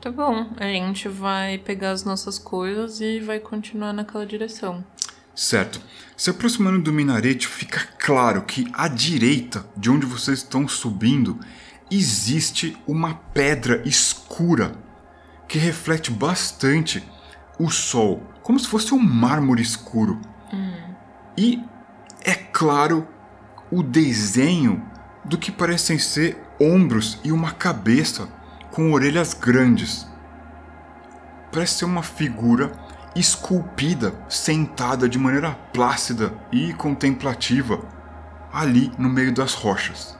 Tá bom, a gente vai pegar as nossas coisas e vai continuar naquela direção. Certo. Se aproximando do minarete, fica claro que à direita de onde vocês estão subindo existe uma pedra escura que reflete bastante o sol, como se fosse um mármore escuro. Hum. E é claro o desenho do que parecem ser ombros e uma cabeça com orelhas grandes. Parece ser uma figura esculpida, sentada de maneira plácida e contemplativa, ali no meio das rochas.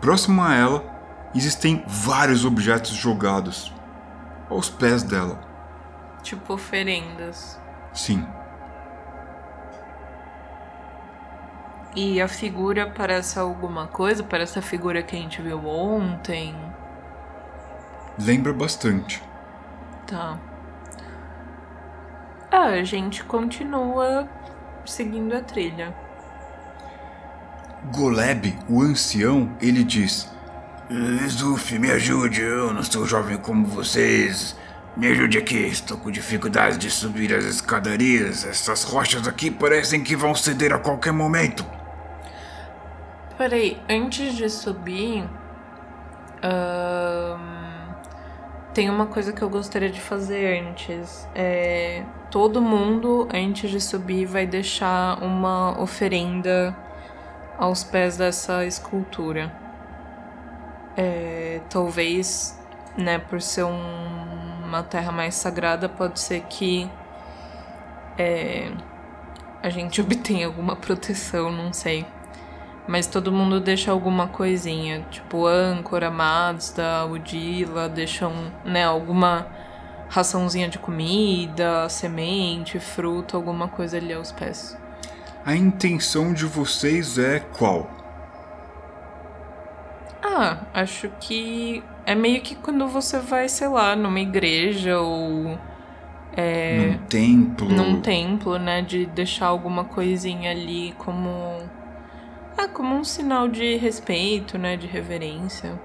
Próximo a ela existem vários objetos jogados aos pés dela. Tipo oferendas. Sim. E a figura parece alguma coisa? Parece a figura que a gente viu ontem? Lembra bastante. Tá. Ah, a gente continua seguindo a trilha. Goleb, o ancião, ele diz: Zuf, me ajude, eu não sou jovem como vocês. Me ajude aqui, estou com dificuldade de subir as escadarias. Essas rochas aqui parecem que vão ceder a qualquer momento. Peraí, antes de subir. ahn, tem uma coisa que eu gostaria de fazer antes. É, todo mundo, antes de subir, vai deixar uma oferenda aos pés dessa escultura. É, talvez, né, por ser um- uma terra mais sagrada, pode ser que é, a gente obtenha alguma proteção, não sei. Mas todo mundo deixa alguma coisinha, tipo âncora, amados da Udila, deixam, né, alguma raçãozinha de comida, semente, fruta, alguma coisa ali aos pés. A intenção de vocês é qual? Ah, acho que é meio que quando você vai, sei lá, numa igreja ou Num templo? num templo, né, de deixar alguma coisinha ali como ah, como um sinal de respeito, né, de reverência.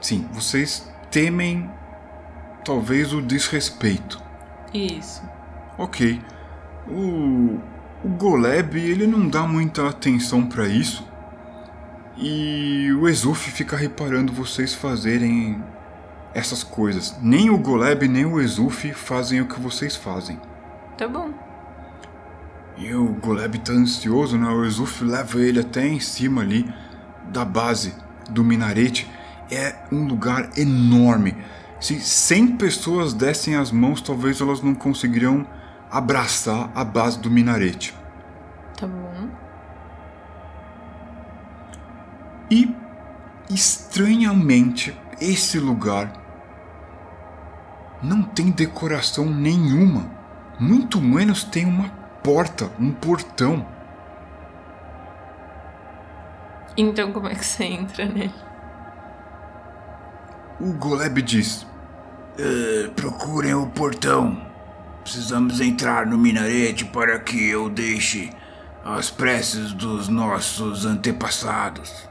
Sim, vocês temem talvez o desrespeito. Isso. Ok. O, o Goleb, ele não dá muita atenção pra isso. E o Exuf fica reparando vocês fazerem essas coisas. Nem o Goleb nem o Exuf fazem o que vocês fazem. Tá bom. E o Goleb tá ansioso, né? O Exuf leva ele até em cima ali da base do minarete. É um lugar enorme. Se 100 pessoas dessem as mãos, talvez elas não conseguiriam abraçar a base do minarete. Tá bom. E, estranhamente, esse lugar não tem decoração nenhuma. Muito menos tem uma porta, um portão. Então como é que você entra nele? O Goleb diz: Eh, procurem o portão. Precisamos entrar no minarete para que eu deixe as preces dos nossos antepassados.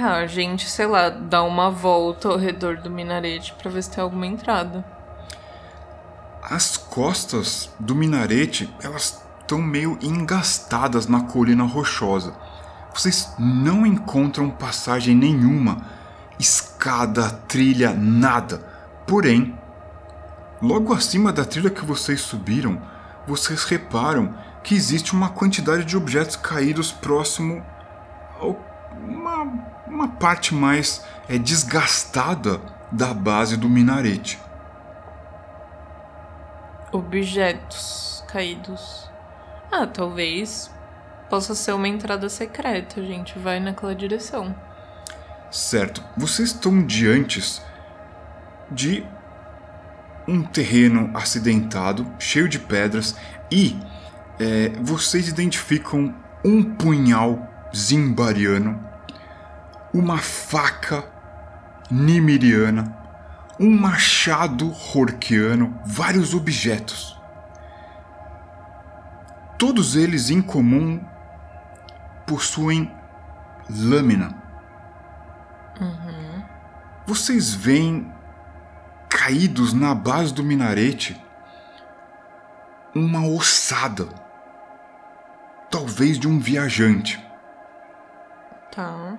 Ah, a gente, sei lá, dá uma volta ao redor do minarete pra ver se tem alguma entrada. As costas do minarete, elas estão meio engastadas na colina rochosa. Vocês não encontram passagem nenhuma, escada, trilha, nada. Porém, logo acima da trilha que vocês subiram, vocês reparam que existe uma quantidade de objetos caídos próximo a uma, uma parte mais é, desgastada da base do minarete. Objetos caídos. Ah, talvez possa ser uma entrada secreta. A gente vai naquela direção. Certo, vocês estão diante de um terreno acidentado, cheio de pedras, e é, vocês identificam um punhal zimbariano, uma faca nimiriana, um machado horquiano, vários objetos. Todos eles em comum possuem lâmina. Vocês veem caídos na base do minarete uma ossada, talvez de um viajante. Tá.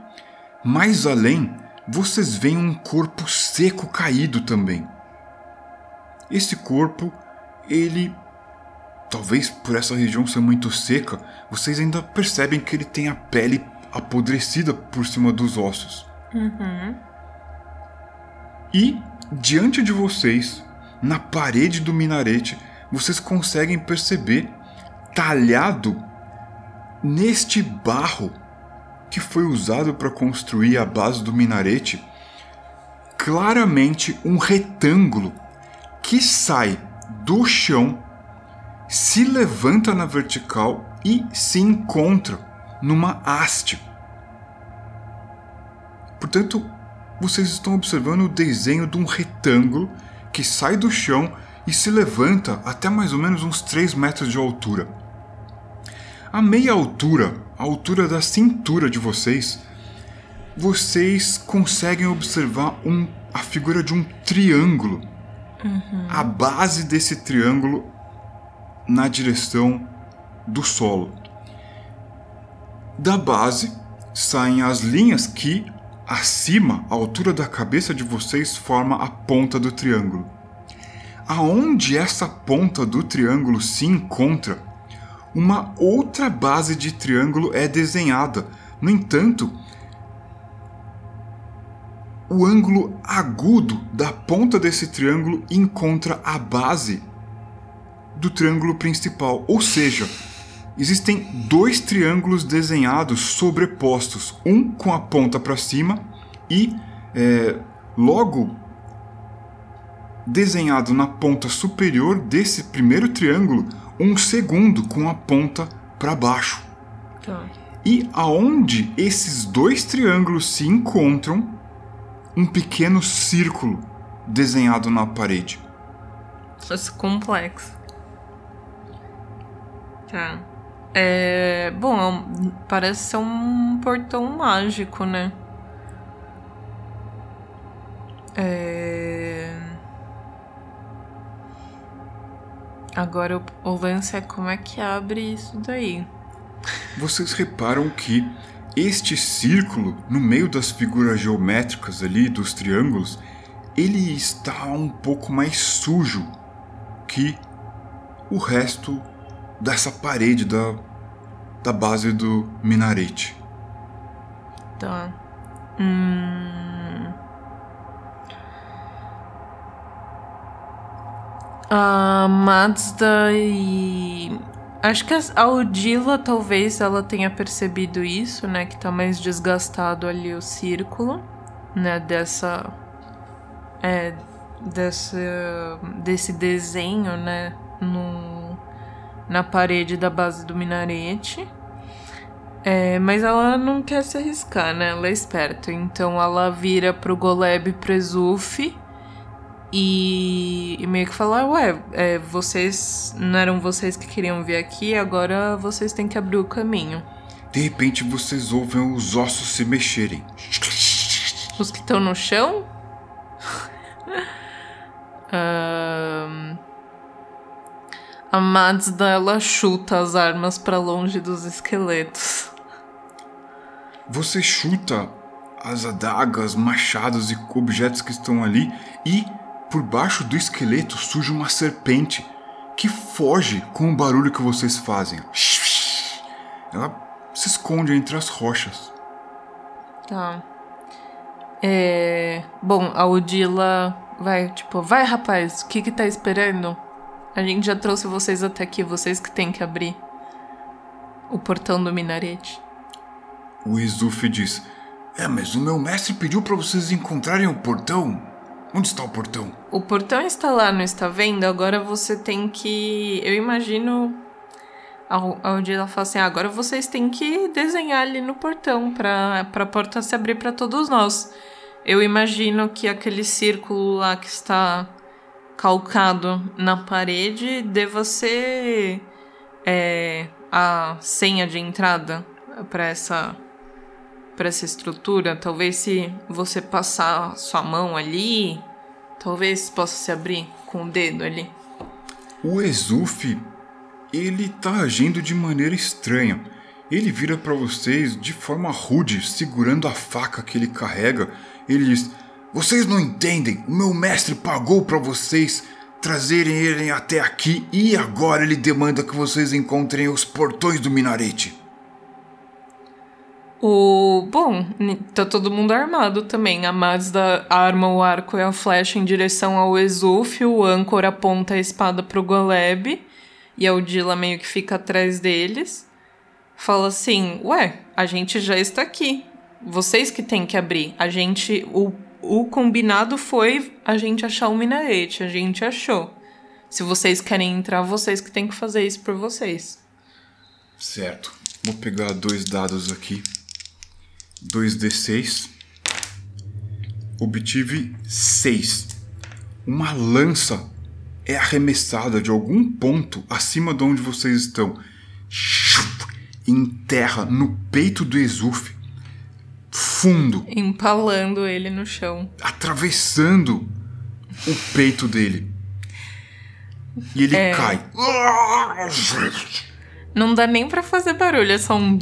Mais além, vocês veem um corpo seco caído também. Esse corpo, ele. Talvez por essa região ser muito seca, vocês ainda percebem que ele tem a pele apodrecida por cima dos ossos. E, diante de vocês, na parede do minarete, vocês conseguem perceber, talhado neste barro que foi usado para construir a base do minarete, claramente um retângulo que sai do chão, se levanta na vertical e se encontra numa haste. Portanto, vocês estão observando o desenho de um retângulo que sai do chão e se levanta até mais ou menos uns 3 metros de altura. A meia altura à altura da cintura de vocês, vocês conseguem observar um, a figura de um triângulo. A base desse triângulo na direção do solo. Da base saem as linhas que, acima, à altura da cabeça de vocês, forma a ponta do triângulo. Aonde essa ponta do triângulo se encontra, uma outra base de triângulo é desenhada. No entanto, o ângulo agudo da ponta desse triângulo encontra a base do triângulo principal, ou seja, existem dois triângulos desenhados sobrepostos, um com a ponta para cima e é, logo desenhado na ponta superior desse primeiro triângulo, um segundo com a ponta para baixo. Tá. E aonde esses dois triângulos se encontram, um pequeno círculo desenhado na parede. Isso é complexo. Tá. É. Bom, é parece ser um portão mágico, né? É. Agora o, o lance é como é que abre isso daí. Vocês reparam que este círculo, no meio das figuras geométricas ali, dos triângulos, ele está um pouco mais sujo que o resto dessa parede da, da base do minarete. Tá. Hum... A Mazda e. Acho que a Odila talvez ela tenha percebido isso, né? Que tá mais desgastado ali o círculo, né? Dessa. É. Dessa, desse desenho, né? No, na parede da base do minarete. É, mas ela não quer se arriscar, né? Ela é esperta. Então ela vira pro Goleb pro Exuf e, e meio que fala: Ué, é, vocês. Não eram vocês que queriam vir aqui, agora vocês têm que abrir o caminho. De repente vocês ouvem os ossos se mexerem. Os que estão no chão? A Mazda ela chuta as armas pra longe dos esqueletos. Você chuta as adagas, machados e objetos que estão ali e por baixo do esqueleto surge uma serpente que foge com o barulho que vocês fazem. Ela se esconde entre as rochas. Tá. É. Bom, a Odila vai, tipo, vai rapaz, o que que tá esperando? A gente já trouxe vocês até aqui, vocês que têm que abrir o portão do minarete. O Exuf diz: É, mas o meu mestre pediu para vocês encontrarem o portão. Onde está o portão? O portão está lá, não está vendo? Agora você tem que. Eu imagino. A Odila fala assim: "Ah, agora vocês têm que desenhar ali no portão pra, pra porta se abrir pra todos nós. Eu imagino que aquele círculo lá que está calcado na parede deva ser é, a senha de entrada para essa para essa estrutura. Talvez se você passar sua mão ali, talvez possa se abrir com o dedo ali. O Exuf, ele tá agindo de maneira estranha. Ele vira para vocês de forma rude, segurando a faca que ele carrega. Ele diz: Vocês não entendem. O meu mestre pagou para vocês trazerem ele até aqui e agora ele demanda que vocês encontrem os portões do minarete. O. Bom, tá todo mundo armado também. A Mazda arma o arco e a flecha em direção ao Exuf, o Ancor aponta a espada pro Goleb e a Odila meio que fica atrás deles. Fala assim: Ué, a gente já está aqui. Vocês que têm que abrir. A gente. O, o combinado foi a gente achar o minarete. A gente achou. Se vocês querem entrar, vocês que têm que fazer isso por vocês. Certo. Vou pegar dois dados aqui. 2d6. Obtive 6. Uma lança é arremessada de algum ponto acima de onde vocês estão. enterra no peito do Exuf, fundo, Empalando ele no chão. atravessando o peito dele. E ele É. cai. Não dá nem pra fazer barulho, é só um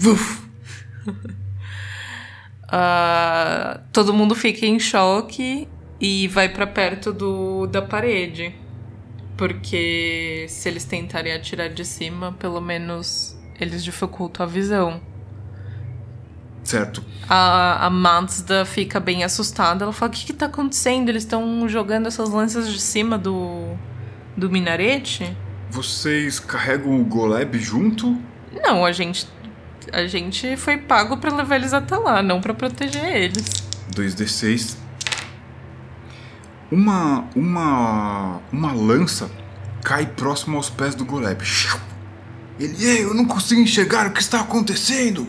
Ah, todo mundo fica em choque e vai pra perto do, da parede. Porque se eles tentarem atirar de cima, pelo menos eles dificultam a visão. Certo. A, a Mazda fica bem assustada. Ela fala: O que, que tá acontecendo? Eles estão jogando essas lanças de cima do, do minarete? Vocês carregam o Goleb junto? Não, a gente. A gente foi pago pra levar eles até lá, não pra proteger eles. 2d6. Uma uma uma lança cai próximo aos pés do Goleb. Ele, ei, eu não consigo enxergar o que está acontecendo.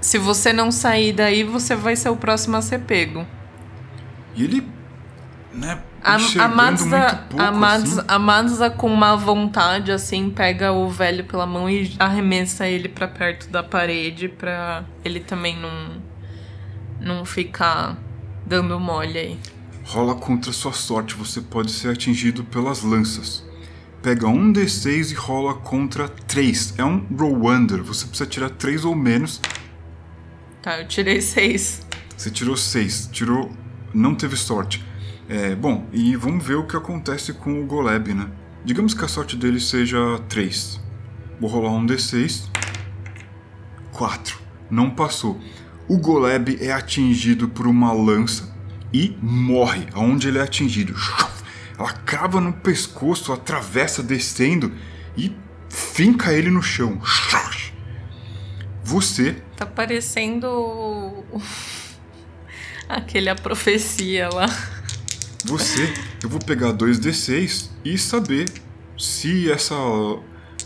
Se você não sair daí, você vai ser o próximo a ser pego. E ele, né, A, a enxergando Mazda, muito pouco, a, Mazda, assim. a Mazda, com má vontade, assim, pega o velho pela mão e arremessa ele pra perto da parede pra ele também não, não ficar dando mole aí. Rola contra sua sorte, você pode ser atingido pelas lanças. Pega um D6 e rola contra 3. É um roll under, você precisa tirar 3 ou menos. Tá, eu tirei seis. Você tirou 6, tirou. não teve sorte. É, bom, e vamos ver o que acontece com o Goleb, né? Digamos que a sorte dele seja 3. Vou rolar um D6. 4. Não passou. O Goleb é atingido por uma lança e morre aonde ele é atingido. Ela crava no pescoço, atravessa descendo e finca ele no chão. Você Tá parecendo aquele a profecia lá. Você, eu vou pegar 2d6 e saber se essa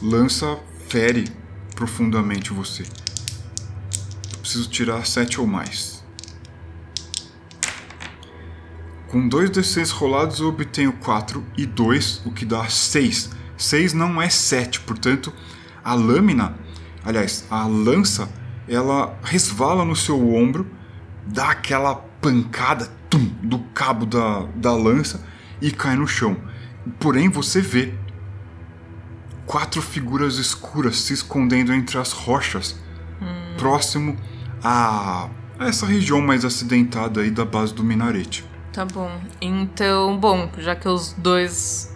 lança fere profundamente você. Eu preciso tirar 7 ou mais. Com 2d6 rolados eu obtenho 4 e 2, o que dá 6. 6 não é 7, portanto, a lâmina, aliás, a lança, ela resvala no seu ombro, dá aquela pancada tum, do cabo da, da lança e cai no chão. Porém, você vê quatro figuras escuras se escondendo entre as rochas, próximo a a essa região mais acidentada aí da base do minarete. Tá bom. Então, bom, já que os dois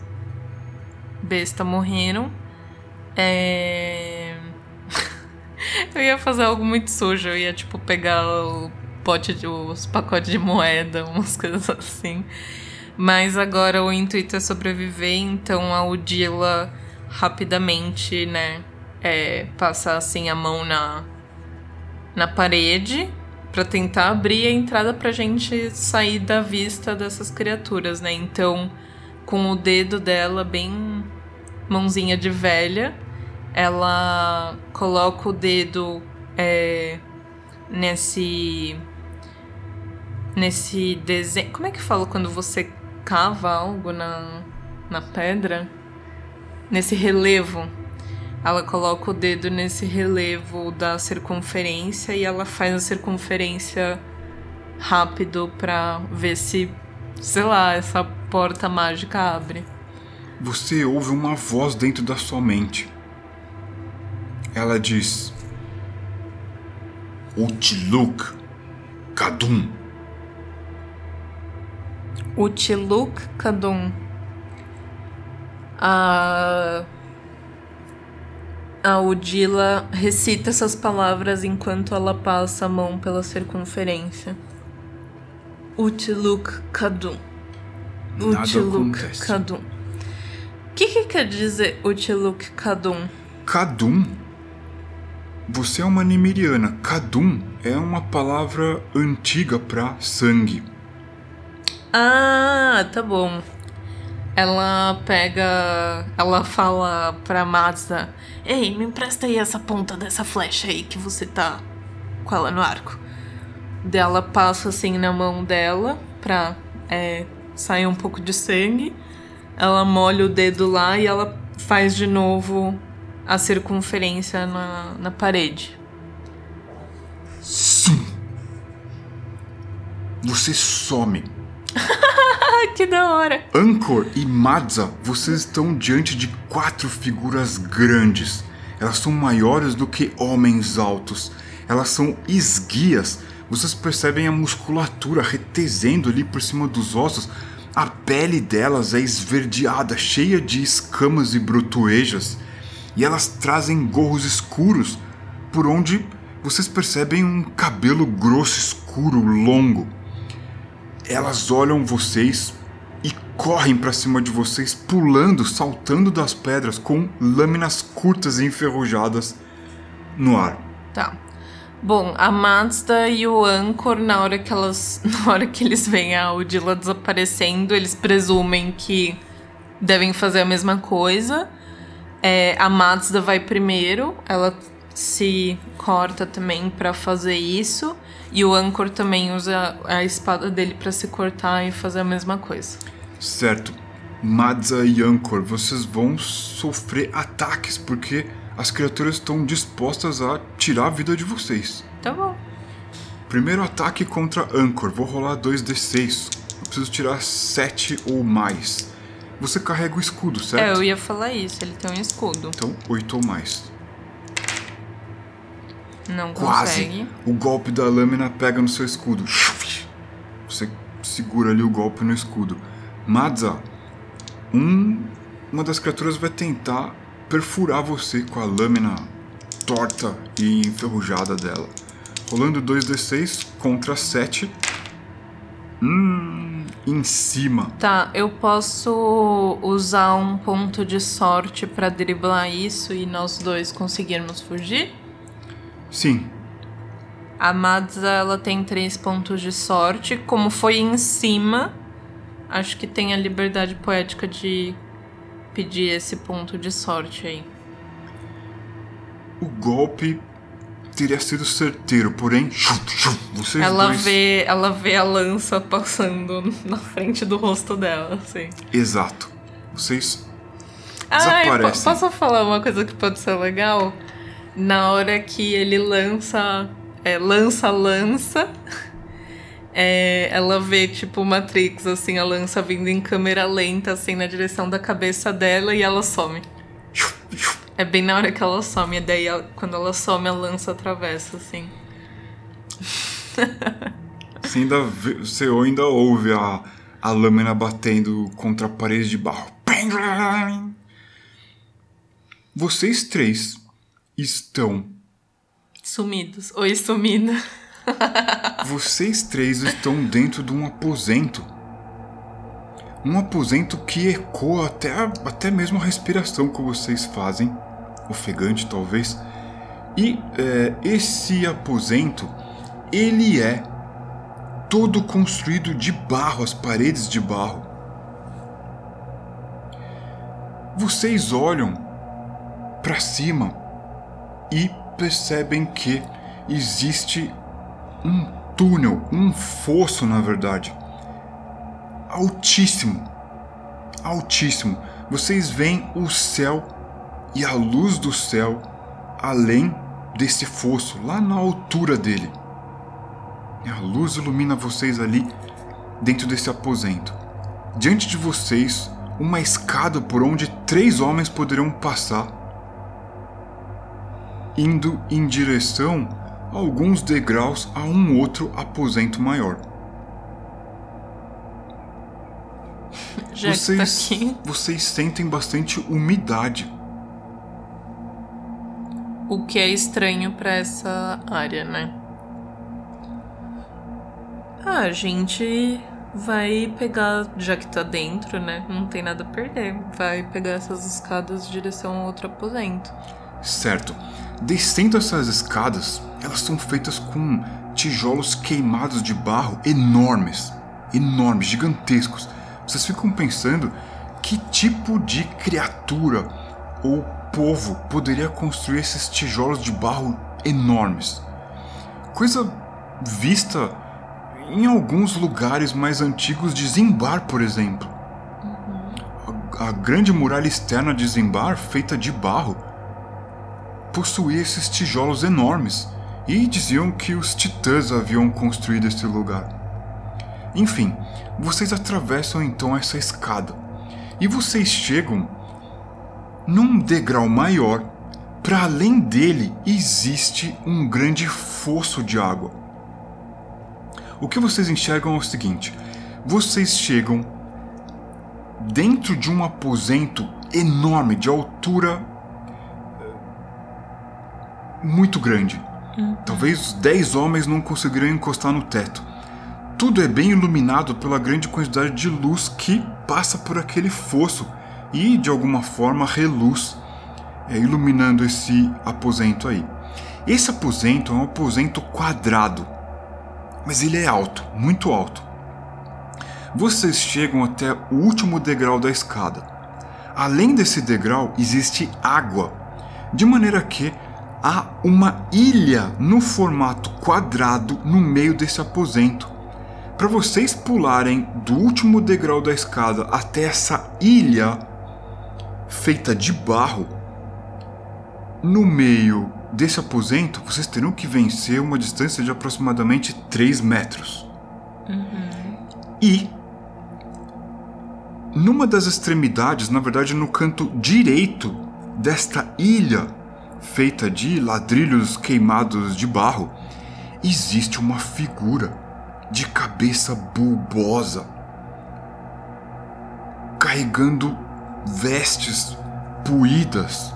besta morreram, é... eu ia fazer algo muito sujo. Eu ia, tipo, pegar o pote de, os pacotes de moeda, umas coisas assim. Mas agora o intuito é sobreviver, então a Udila rapidamente, né, é, passa assim a mão na, na parede pra tentar abrir a entrada pra gente sair da vista dessas criaturas, né? Então, com o dedo dela bem mãozinha de velha, ela coloca o dedo é, nesse nesse desenho. Como é que fala quando você cava algo na, na pedra? Nesse relevo. Ela coloca o dedo nesse relevo da circunferência e ela faz a circunferência rápido pra ver se, sei lá, essa porta mágica abre. Você ouve uma voz dentro da sua mente. Ela diz: Utiluk Kadum. Utiluk Kadum. A. A Udila recita essas palavras enquanto ela passa a mão pela circunferência. Utiluk Kadum. Utiluk. Kadum. O que, que quer dizer Utiluk Kadum? Kadum. Você é uma Nimiriana. Kadum é uma palavra antiga para sangue. Ah, tá bom. Ela pega. Ela fala pra Mazda: Ei, me empresta aí essa ponta dessa flecha aí que você tá com ela no arco. Dela passa assim na mão dela pra é, sair um pouco de sangue. Ela molha o dedo lá e ela faz de novo a circunferência na, na parede. Sim. Você some. Que da hora! Anchor e Madza, vocês estão diante de quatro figuras grandes. Elas são maiores do que homens altos. Elas são esguias. Vocês percebem a musculatura retesendo ali por cima dos ossos. A pele delas é esverdeada, cheia de escamas e brotoejas. E elas trazem gorros escuros, por onde vocês percebem um cabelo grosso, escuro, longo. Elas olham vocês e correm para cima de vocês, pulando, saltando das pedras com lâminas curtas e enferrujadas no ar. Tá. Bom, a Mazda e o Anchor, na hora que elas. Na hora que eles veem a Odila desaparecendo, eles presumem que devem fazer a mesma coisa. É, a Mazda vai primeiro, ela se corta também para fazer isso. E o Anchor também usa a espada dele para se cortar e fazer a mesma coisa. Certo. Madza e Anchor, vocês vão sofrer ataques porque as criaturas estão dispostas a tirar a vida de vocês. Tá bom. Primeiro ataque contra Anchor. Vou rolar 2d6. Eu preciso tirar 7 ou mais. Você carrega o escudo, certo? É, eu ia falar isso, ele tem um escudo. Então, 8 ou mais. Não Quase. consegue. O golpe da lâmina pega no seu escudo. Você segura ali o golpe no escudo. Madza, um, uma das criaturas vai tentar perfurar você com a lâmina torta e enferrujada dela. Rolando 2d6 contra 7. Hum, em cima. Tá, eu posso usar um ponto de sorte pra driblar isso e nós dois conseguirmos fugir? Sim, A Madza, ela tem três pontos de sorte. Como foi em cima, acho que tem a liberdade poética de pedir esse ponto de sorte aí. o golpe teria sido certeiro, porém, vocês Ela dois vê, ela vê a lança passando na frente do rosto dela, assim. Exato. Vocês po- desaparecem. posso falar uma coisa que pode ser legal? Na hora que ele lança. É, lança, lança. é, ela vê, tipo, Matrix, assim, a lança vindo em câmera lenta, assim, na direção da cabeça dela e ela some. É bem na hora que ela some, e daí ela- quando ela some, a lança atravessa, assim. Você ainda, vê- você ainda ouve a, a lâmina batendo contra a parede de barro. Vocês três estão. Sumidos. Oi, sumida. Vocês três estão dentro de um aposento. Um aposento que ecoa até, a- até mesmo a respiração que vocês fazem. Ofegante, talvez. E é, esse aposento, ele é todo construído de barro, as paredes de barro. Vocês olham para cima e percebem que existe um túnel, um fosso, na verdade, altíssimo, altíssimo. Vocês veem o céu e a luz do céu além desse fosso, lá na altura dele. A luz ilumina vocês ali dentro desse aposento. Diante de vocês, uma escada por onde três homens poderiam passar, indo em direção a alguns degraus a um outro aposento maior. Já que tá vocês, aqui. vocês sentem bastante umidade. O que é estranho pra essa área, né? Ah, a gente vai pegar, já que tá dentro, né? Não tem nada a perder. Vai pegar essas escadas em direção a outro aposento. Certo. Descendo essas escadas, elas são feitas com tijolos queimados de barro enormes, enormes, gigantescos. Vocês ficam pensando que tipo de criatura ou povo poderia construir esses tijolos de barro enormes? Coisa vista em alguns lugares mais antigos de Zimbar, por exemplo. A, a grande muralha externa de Zimbar, feita de barro, possuía esses tijolos enormes e diziam que os titãs haviam construído este lugar. Enfim, vocês atravessam então essa escada e vocês chegam num degrau maior. Para além dele existe um grande fosso de água. O que vocês enxergam é o seguinte: vocês chegam dentro de um aposento enorme, de altura muito grande. Uhum. Talvez 10 homens não conseguiriam encostar no teto. Tudo é bem iluminado pela grande quantidade de luz que passa por aquele fosso e, de alguma forma, reluz, é, iluminando esse aposento aí. Esse aposento é um aposento quadrado, mas ele é alto, muito alto. Vocês chegam até o último degrau da escada. Além desse degrau, existe água, de maneira que há uma ilha no formato quadrado no meio desse aposento. Para vocês pularem do último degrau da escada até essa ilha feita de barro, no meio desse aposento, vocês terão que vencer uma distância de aproximadamente 3 metros. E numa das extremidades, na verdade no canto direito desta ilha feita de ladrilhos queimados de barro, existe uma figura de cabeça bulbosa carregando vestes puídas,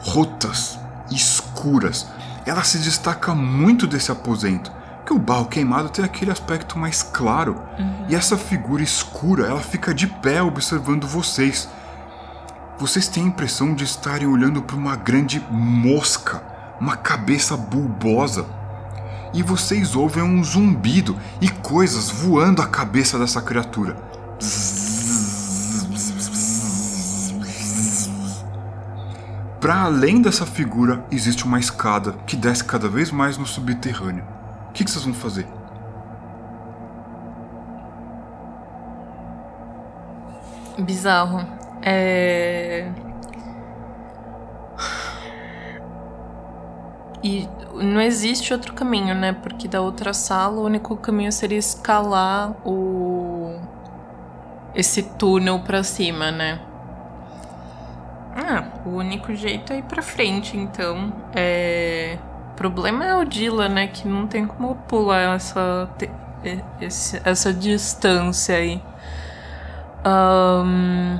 rotas, escuras. Ela se destaca muito desse aposento, que o barro queimado tem aquele aspecto mais claro. E essa figura escura, ela fica de pé observando vocês. Vocês têm a impressão de estarem olhando para uma grande mosca, uma cabeça bulbosa. E vocês ouvem um zumbido e coisas voando à cabeça dessa criatura. Para além dessa figura, existe uma escada que desce cada vez mais no subterrâneo. O que, que vocês vão fazer? Bizarro. É. E não existe outro caminho, né? Porque da outra sala o único caminho seria escalar o. esse túnel pra cima, né? Ah, o único jeito é ir pra frente, então. É. O problema é o Dila, né? Que não tem como pular essa. essa distância aí. Ahn,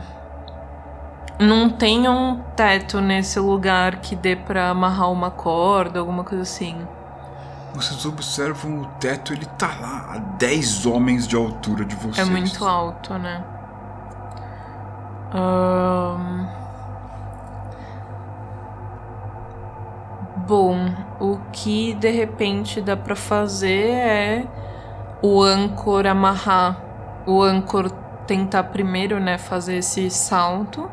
não tem um teto nesse lugar que dê pra amarrar uma corda, alguma coisa assim. Vocês observam o teto, ele tá lá a 10 homens de altura de vocês. É muito alto, né? Ahn, Bom, o que de repente dá pra fazer é o âncor amarrar. O âncor tentar primeiro, né, fazer esse salto.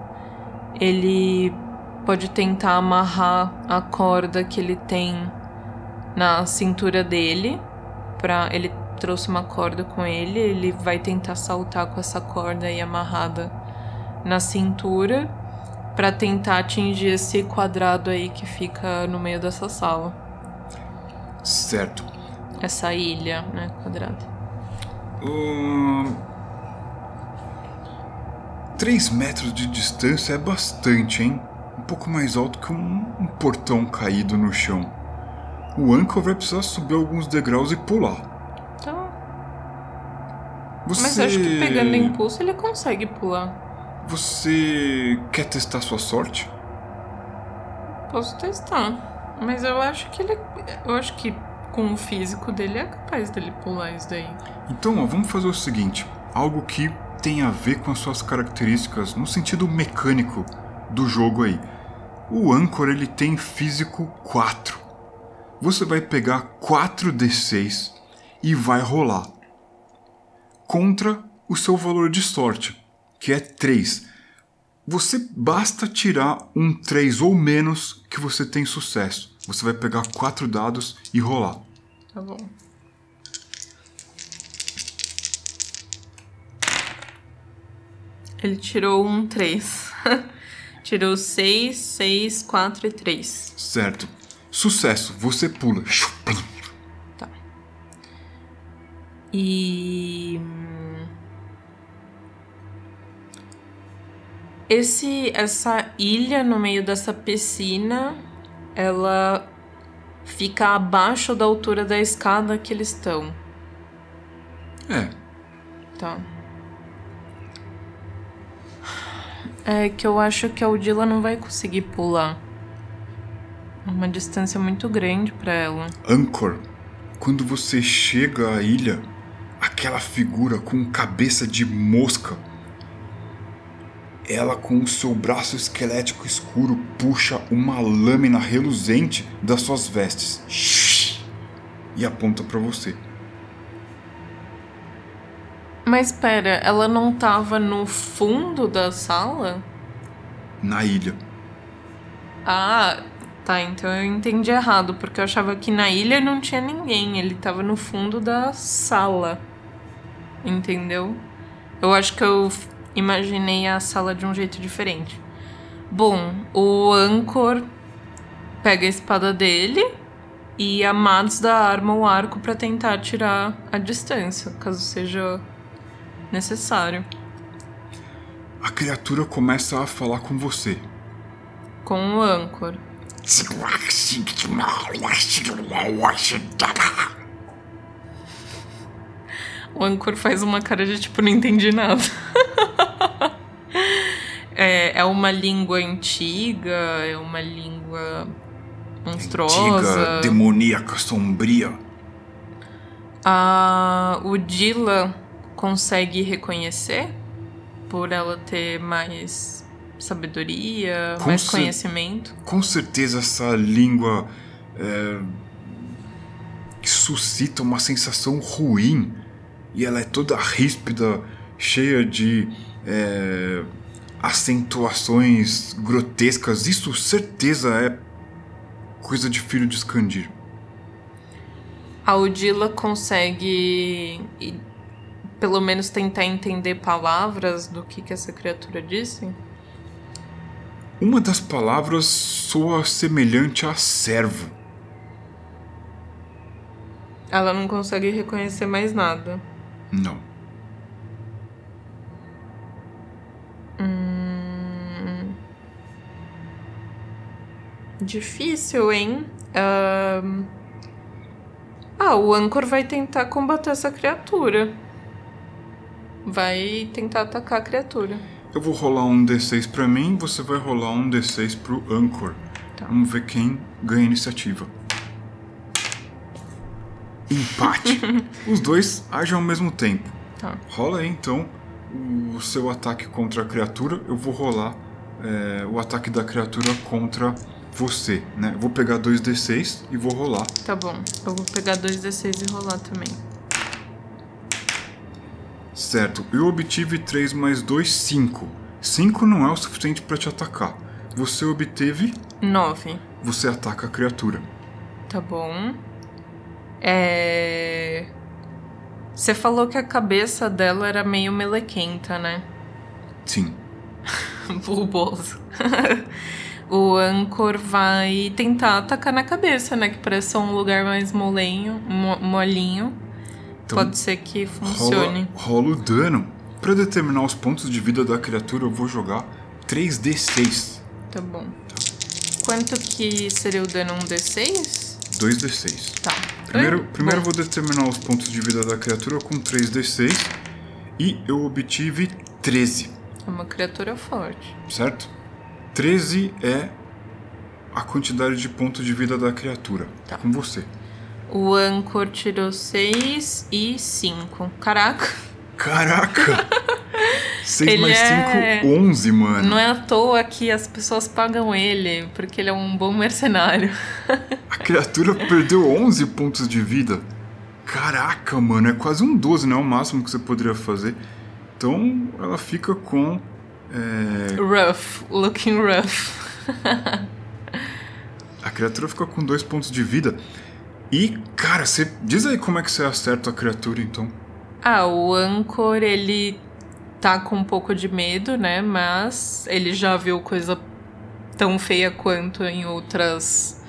Ele pode tentar amarrar a corda que ele tem na cintura dele. Pra, ele trouxe uma corda com ele, ele vai tentar saltar com essa corda aí amarrada na cintura pra tentar atingir esse quadrado aí que fica no meio dessa sala. Certo. Essa ilha, né, quadrada. Ahn, 3 metros de distância é bastante, hein? Um pouco mais alto que um, um portão caído no chão. O Anchor vai precisar subir alguns degraus e pular. Tá. Você... Mas acho que pegando impulso ele consegue pular. Você quer testar sua sorte? Posso testar. Mas eu acho que ele. Eu acho que com o físico dele é capaz dele pular isso daí. Então, ó, vamos fazer o seguinte: algo que tem a ver com as suas características no sentido mecânico do jogo aí. O Anchor ele tem físico 4. Você vai pegar 4d6 e vai rolar contra o seu valor de sorte, que é 3. Você basta tirar um 3 ou menos que você tem sucesso. Você vai pegar 4 dados e rolar. Tá bom. Ele tirou um 3. Tirou 6, 6, 4 e 3. Certo. Sucesso, você pula. Tá. E. hum, Esse, essa ilha no meio dessa piscina, ela fica abaixo da altura da escada que eles estão. É, Tá. É que eu acho que a Udila não vai conseguir pular. Uma distância muito grande pra ela. Anchor, quando você chega à ilha, aquela figura com cabeça de mosca, ela com o seu braço esquelético escuro puxa uma lâmina reluzente das suas vestes e aponta pra você. Mas pera, ela não tava no fundo da sala? Na ilha. Ah, tá, então eu entendi errado, porque eu achava que na ilha não tinha ninguém, ele tava no fundo da sala. Entendeu? Eu acho que eu imaginei a sala de um jeito diferente. Bom, o Anchor pega a espada dele e a Mads arma o arco pra tentar tirar a distância, caso seja necessário. A criatura começa a falar com você. Com o Anchor. O Anchor faz uma cara de tipo, não entendi nada. é, é uma língua antiga, é uma língua monstruosa. Antiga, demoníaca, sombria. A Udila consegue reconhecer por ela ter mais sabedoria, Com mais conhecimento. Com certeza essa língua é, suscita uma sensação ruim e ela é toda ríspida, cheia de é, acentuações grotescas. Isso certeza é coisa de filho de Skandir. A Udila consegue pelo menos tentar entender palavras do que, que essa criatura disse? Uma das palavras soa semelhante a servo. Ela não consegue reconhecer mais nada. Não. Difícil, hein? Ahn. Ah, o Anchor vai tentar combater essa criatura. Vai tentar atacar a criatura. Eu vou rolar um D6 pra mim, você vai rolar um D6 pro Anchor. Tá. Vamos ver quem ganha a iniciativa. Empate. Os dois agem ao mesmo tempo. Tá. Rola aí então o seu ataque contra a criatura. Eu vou rolar é, o ataque da criatura contra você, né? Eu vou pegar dois D6 e vou rolar. Tá bom. Eu vou pegar dois D6 e rolar também. Certo, eu obtive 3 mais 2, 5. 5 não é o suficiente pra te atacar. Você obteve, Nove. você ataca a criatura. Tá bom. É. Você falou que a cabeça dela era meio melequenta, né? Sim. Bulboso. o Anchor vai tentar atacar na cabeça, né? Que parece ser um lugar mais molenho, mo- molinho. Então, Pode ser que funcione. Rola, rola o dano. Pra determinar os pontos de vida da criatura, eu vou jogar 3d6. Tá bom. Quanto que seria o dano? Um D6? 2d6. Tá. Primeiro, Bom, primeiro eu vou determinar os pontos de vida da criatura com 3d6. E eu obtive 13, É uma criatura forte. certo? 13 é a quantidade de pontos de vida da criatura. Tá. Com você. O Anchor tirou 6 e 5. Caraca, Caraca! 6 Ele mais 5, é- 11, mano. não é à toa que as pessoas pagam ele, porque ele é um bom mercenário. A criatura perdeu 11 pontos de vida. Caraca, mano, é quase um 12, não é o máximo que você poderia fazer. Então ela fica com. é, Rough, looking rough. a criatura fica com 2 pontos de vida. E, cara, você. Diz aí como é que você acerta a criatura então. Ah, o Anchor, ele tá com um pouco de medo, né? Mas ele já viu coisa tão feia quanto em outras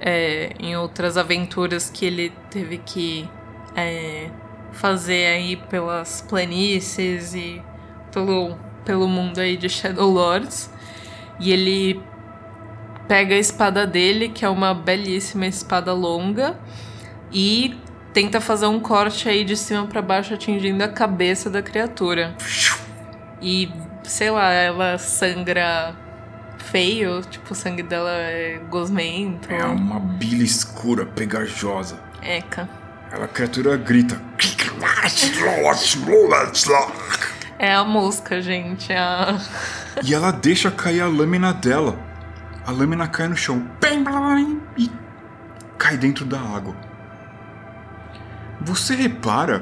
é, em outras aventuras que ele teve que é, fazer aí pelas planícies e pelo, pelo mundo aí de Shadow Lords. E ele pega a espada dele, que é uma belíssima espada longa, e tenta fazer um corte aí de cima para baixo, atingindo a cabeça da criatura. E, sei lá, ela sangra feio, tipo, o sangue dela é gosmento. É uma bile escura, pegajosa. Eca. Ela, a criatura grita. É a mosca, gente. É a... E ela deixa cair a lâmina dela. A lâmina cai no chão. E cai dentro da água. Você repara,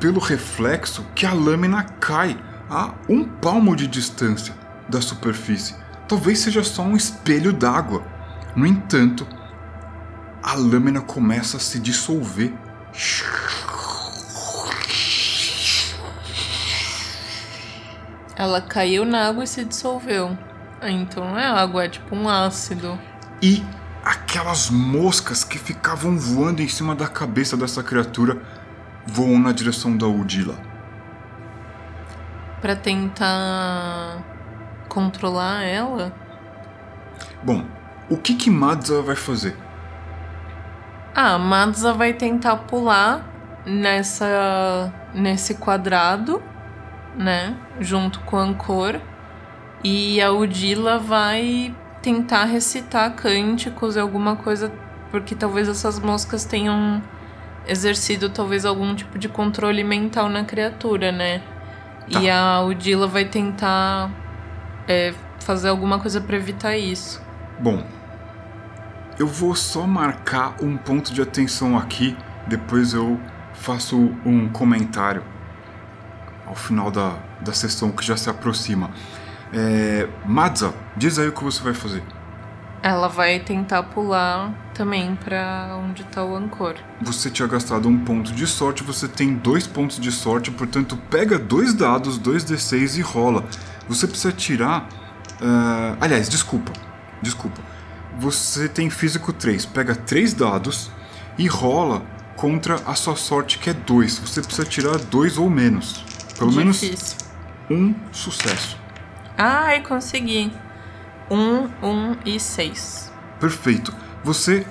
pelo reflexo, que a lâmina cai a um palmo de distância da superfície. Talvez seja só um espelho d'água. No entanto, a lâmina começa a se dissolver. Ela caiu na água e se dissolveu. Então não é água, é tipo um ácido. E aquelas moscas que ficavam voando em cima da cabeça dessa criatura voam na direção da Udila. Pra tentar controlar ela? Bom, o que que Madza vai fazer? Ah, Madza vai tentar pular nessa nesse quadrado, né, junto com o Ancor, e a Udila vai tentar recitar cânticos, alguma coisa, porque talvez essas moscas tenham exercido talvez algum tipo de controle mental na criatura, né? Tá. E a Udila vai tentar é, fazer alguma coisa para evitar isso. Bom, eu vou só marcar um ponto de atenção aqui, depois eu faço um comentário ao final da, da sessão que já se aproxima. É, Madza, diz aí o que você vai fazer. Ela vai tentar pular também pra onde tá o Ancor. Você tinha gastado um ponto de sorte, você tem dois pontos de sorte, portanto, pega dois dados, dois D6 e rola. Você precisa tirar. ah, aliás, desculpa. Desculpa. Você tem físico 3. Pega três dados e rola contra a sua sorte, que é 2. Você precisa tirar dois ou menos. Pelo menos Difícil. um sucesso. Ai, consegui. Um, um e seis. Perfeito. Você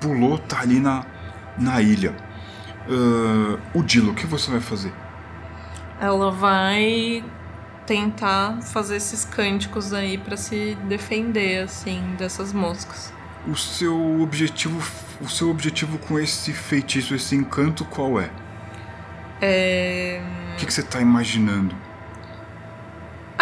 pulou, tá ali na, na ilha. Ah, o Dilo, o que você vai fazer? Ela vai tentar fazer esses cânticos aí pra se defender, assim, dessas moscas. O seu objetivo, o seu objetivo com esse feitiço, esse encanto, qual é? É. O que, que você tá imaginando?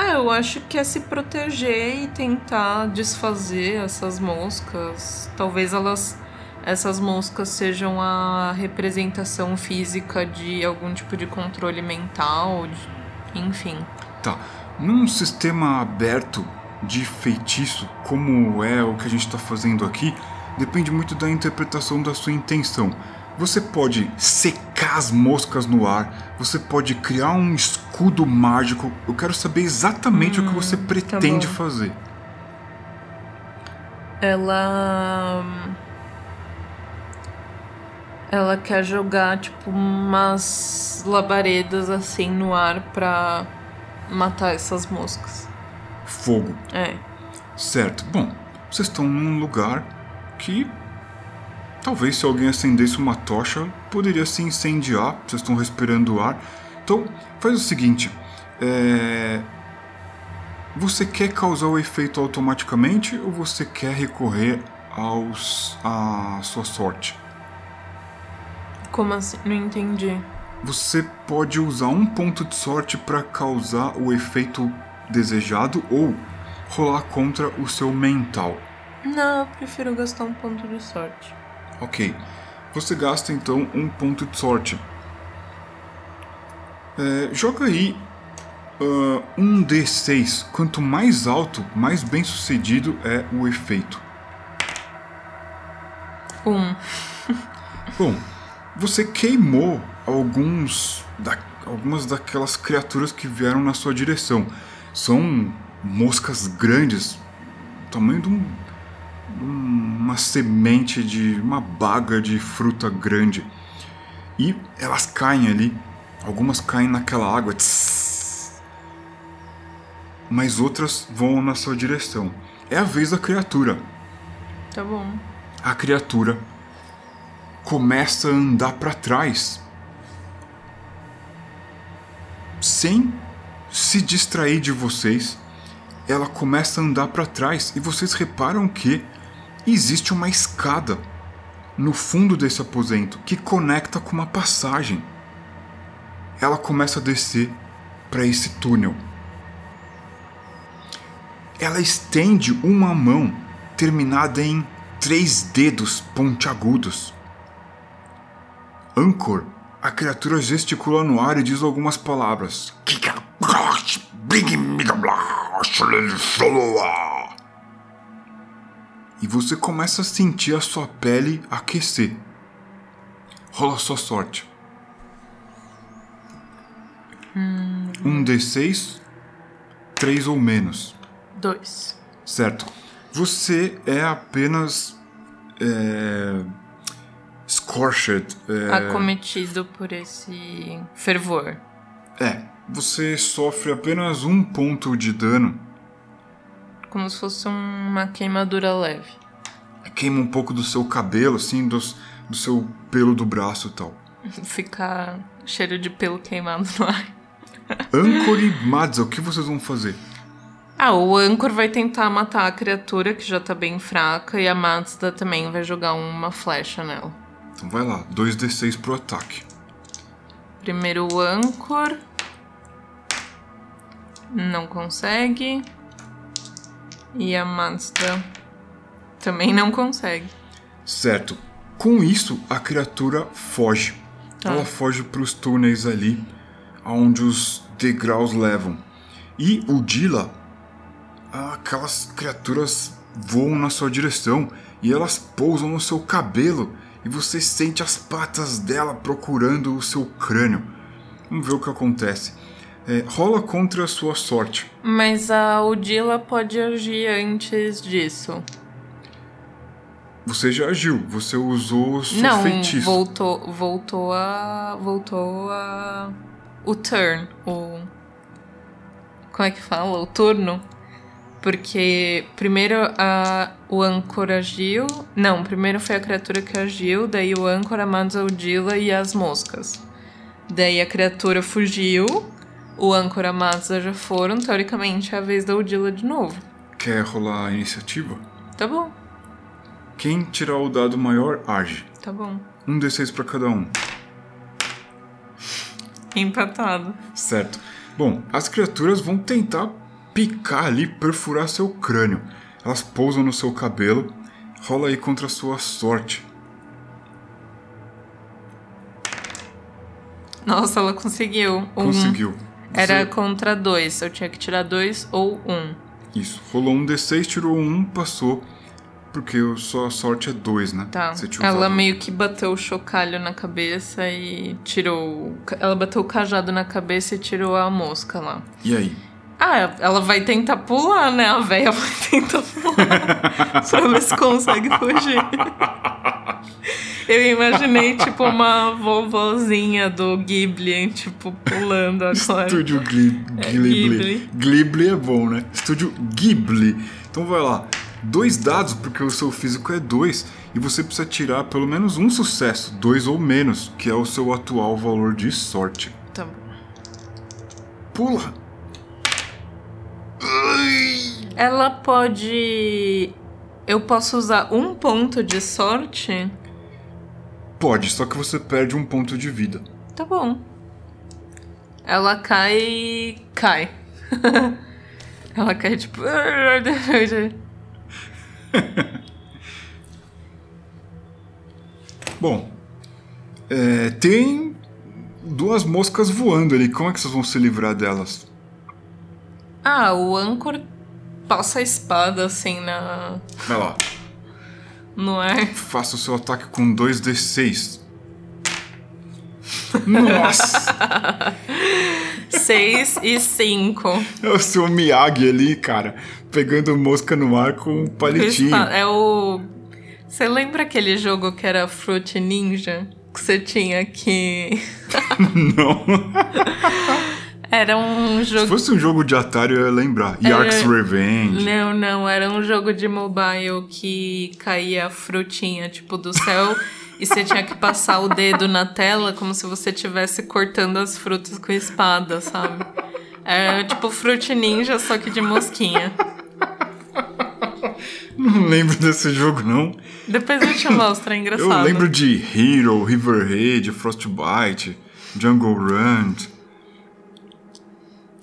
Ah, eu acho que é se proteger e tentar desfazer essas moscas. Talvez elas. Essas moscas sejam a representação física de algum tipo de controle mental, de- enfim. Tá. Num sistema aberto de feitiço, como é o que a gente está fazendo aqui, depende muito da interpretação da sua intenção. Você pode secar as moscas no ar, você pode criar um escudo mágico. Eu quero saber exatamente o que você pretende bom. fazer. Ela. Ela quer jogar, tipo, umas labaredas assim no ar pra matar essas moscas. Fogo. É. Certo. Bom, vocês estão num lugar que talvez se alguém acendesse uma tocha poderia se incendiar. Vocês estão respirando ar. Então, faz o seguinte: é, você quer causar o efeito automaticamente ou você quer recorrer aos à sua sorte? Como assim? Não entendi. Você pode usar um ponto de sorte para causar o efeito desejado ou rolar contra o seu mental. Não, eu prefiro gastar um ponto de sorte. Ok. Você gasta então um ponto de sorte. É, joga aí ah, um D6. Quanto mais alto, mais bem sucedido é o efeito. Um. Bom, você queimou alguns da, algumas daquelas criaturas que vieram na sua direção. São moscas grandes, tamanho de um, uma semente de uma baga de fruta grande. E elas caem ali. Algumas caem naquela água. Tss, mas outras vão na sua direção. É a vez da criatura. Tá bom. A criatura começa a andar para trás. Sem se distrair de vocês, ela começa a andar para trás e vocês reparam que existe uma escada no fundo desse aposento que conecta com uma passagem. Ela começa a descer para esse túnel. Ela estende uma mão terminada em três dedos pontiagudos. Anchor, a criatura gesticula no ar e diz algumas palavras. E você começa a sentir a sua pele aquecer. Rola sua sorte. Um D6, três ou menos. Dois. Certo. Você é apenas. É, scorched. É, Acometido por esse fervor. é, você sofre apenas um ponto de dano. Como se fosse uma queimadura leve. Queima um pouco do seu cabelo, assim, dos, do seu pelo do braço e tal. Fica cheiro de pelo queimado no ar. Anchor e Madza, o que vocês vão fazer? Ah, o Anchor vai tentar matar a criatura que já tá bem fraca e a Mazda também vai jogar uma flecha nela. Então vai lá, 2d6 pro ataque. Primeiro o Anchor. Não consegue. E a Mazda também não consegue. Certo. Com isso, a criatura foge. Tá. Ela foge pros túneis ali, aonde os degraus levam. E o Dila, aquelas criaturas voam na sua direção e elas pousam no seu cabelo e você sente as patas dela procurando o seu crânio. Vamos ver o que acontece. É, rola contra a sua sorte. Mas a Udila pode agir antes disso. Você já agiu, você usou o seu não, feitiço. voltou, voltou a, voltou a, o turn, o, como é que fala, o turno, porque primeiro a, o Ancor agiu, não, primeiro foi a criatura que agiu, daí o Ancor, a Madza, o Dila e as moscas. Daí a criatura fugiu, o Ancor, a Madza já foram, teoricamente é a vez da Udila de novo. Quer rolar a iniciativa? Tá bom, Quem tirar o dado maior age. tá bom. Um D6 pra cada um. Empatado. Certo. Bom, as criaturas vão tentar picar ali, perfurar seu crânio. Elas pousam no seu cabelo. Rola aí contra a sua sorte. Nossa, ela conseguiu. Conseguiu. Era Você- contra dois. Eu tinha que tirar dois ou um. Isso. Rolou um D6, tirou um, passou. Porque sua sorte é dois, né? Tá. Ela meio que bateu o chocalho na cabeça e tirou. Ela bateu o cajado na cabeça e tirou a mosca lá. E aí? Ah, ela vai tentar pular, né? A véia vai tentar pular. pra ver se consegue fugir. Eu imaginei, tipo, uma vovozinha do Ghibli, tipo, pulando agora. Estúdio Gli Ghibli. Ghibli. Ghibli é bom, né? Estúdio Ghibli. Então vai lá. Dois dados, porque o seu físico é dois. E você precisa tirar pelo menos um sucesso. Dois ou menos, que é o seu atual valor de sorte. Tá bom. Pula! Ela pode. Eu posso usar um ponto de sorte? Pode, só que você perde um ponto de vida. Tá bom. Ela cai. cai. Ela cai tipo. Bom, é, tem duas moscas voando ali. Como é que vocês vão se livrar delas? Ah, o Anchor passa a espada assim na. Vai lá. no ar. Faça o seu ataque com 2d6. Nossa! Seis e cinco. É o seu Miyagi ali, cara, pegando mosca no ar com um palitinho. É o. Você lembra aquele jogo que era Fruit Ninja? Que você tinha que. Não. Era um jogo. Se fosse um jogo de Atari, eu ia lembrar. Yark's Revenge. Não, não, era um jogo de mobile que caía frutinha, tipo, do céu. e você tinha que passar o dedo na tela como se você estivesse cortando as frutas com espada, sabe? Era tipo Fruit Ninja, só que de mosquinha. Não lembro desse jogo, não. Depois eu te mostro, é engraçado. Eu lembro de Hero, Riverhead, Frostbite, Jungle Run.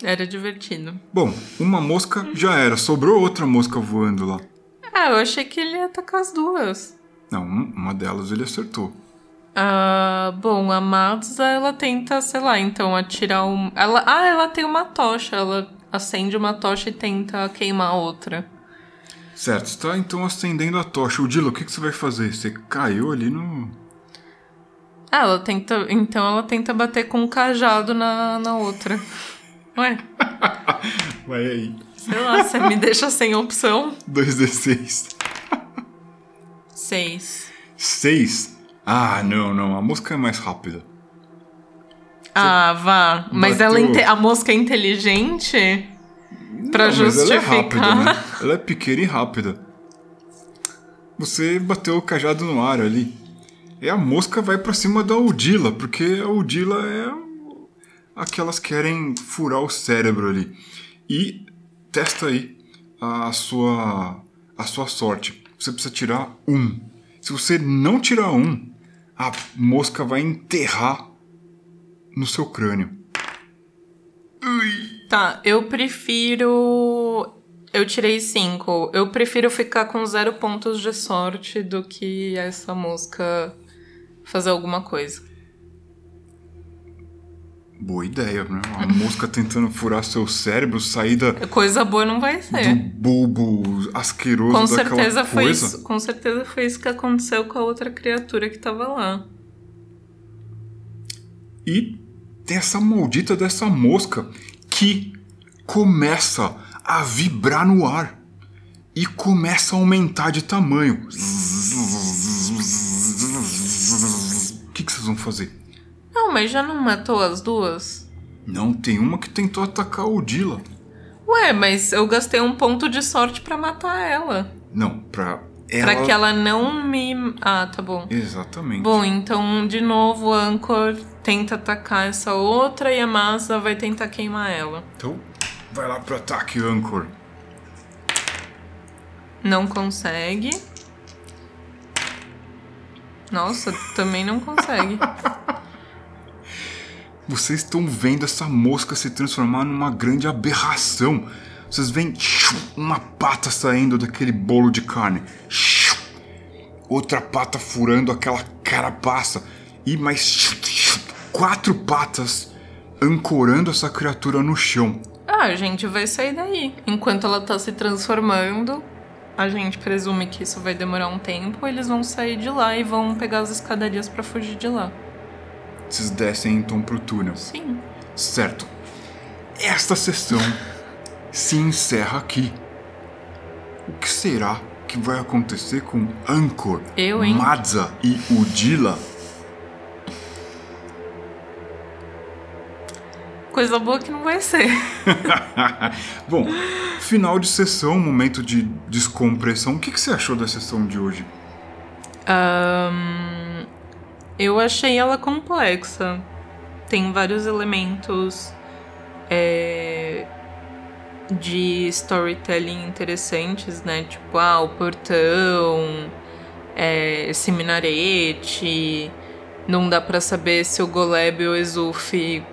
Era divertido. Bom, uma mosca já era. Sobrou outra mosca voando lá. Ah, eu achei que ele ia atacar as duas. Não, um- uma delas ele acertou. Ah, bom, a Madza, ela tenta, sei lá, então atirar um. Ela, ah, ela tem uma tocha. Ela acende uma tocha e tenta queimar a outra. Certo, está então acendendo a tocha. O Dilo, o que, que você vai fazer? Você caiu ali no. Ah, ela tenta. Então ela tenta bater com um cajado na, na outra. Ué, Vai aí. sei lá, você me deixa sem opção. 2d6. Seis. 6. Ah, não, não. A mosca é mais rápida. Ah, vá. Mas ela bateu- a mosca é inteligente? Pra Não, mas ela é justificar. rápida, né? Ela é pequena e rápida. Você bateu o cajado no ar ali. E a mosca vai pra cima da Udila, porque a Udila é aquelas que querem furar o cérebro ali. E testa aí a sua a sua sorte. Você precisa tirar um. Se você não tirar um, a mosca vai enterrar no seu crânio. Tá, eu prefiro. Eu tirei cinco. Eu prefiro ficar com zero pontos de sorte do que essa mosca fazer alguma coisa. Boa ideia, né? A mosca tentando furar seu cérebro, sair da, Coisa boa não vai do ser. bulbo asqueroso Com certeza, foi coisa. isso, com certeza foi isso que aconteceu com a outra criatura que tava lá. E tem essa maldita dessa mosca que começa a vibrar no ar e começa a aumentar de tamanho. O que, que vocês vão fazer? Não, mas já não matou as duas? Não, tem uma que tentou atacar o Dila. Ué, mas eu gastei um ponto de sorte pra matar ela. Não, pra ela. Pra que ela não me. Ah, tá bom. Exatamente. Bom, então, de novo, a Anchor tenta atacar essa outra e a Masa vai tentar queimar ela. Então, vai lá pro ataque, Anchor. Não consegue. Nossa, também não consegue. Vocês estão vendo essa mosca se transformar numa grande aberração. Vocês veem uma pata saindo daquele bolo de carne. Outra pata furando aquela carapaça. E mais quatro patas ancorando essa criatura no chão. Ah, a gente vai sair daí. Enquanto ela tá se transformando, a gente presume que isso vai demorar um tempo. Eles vão sair de lá e vão pegar as escadarias pra fugir de lá. Vocês descem então pro túnel. Sim. Certo. Esta sessão se encerra aqui. O que será que vai acontecer com Anchor, Eu, hein? Madza e Udila? Coisa boa que não vai ser. Bom, final de sessão, momento de descompressão. O que, que você achou da sessão de hoje? Ahn, eu achei ela complexa. Tem vários elementos é, de storytelling interessantes, né? Tipo, ah, o portão, é, esse minarete. Não dá pra saber se o Goleb e o Exuf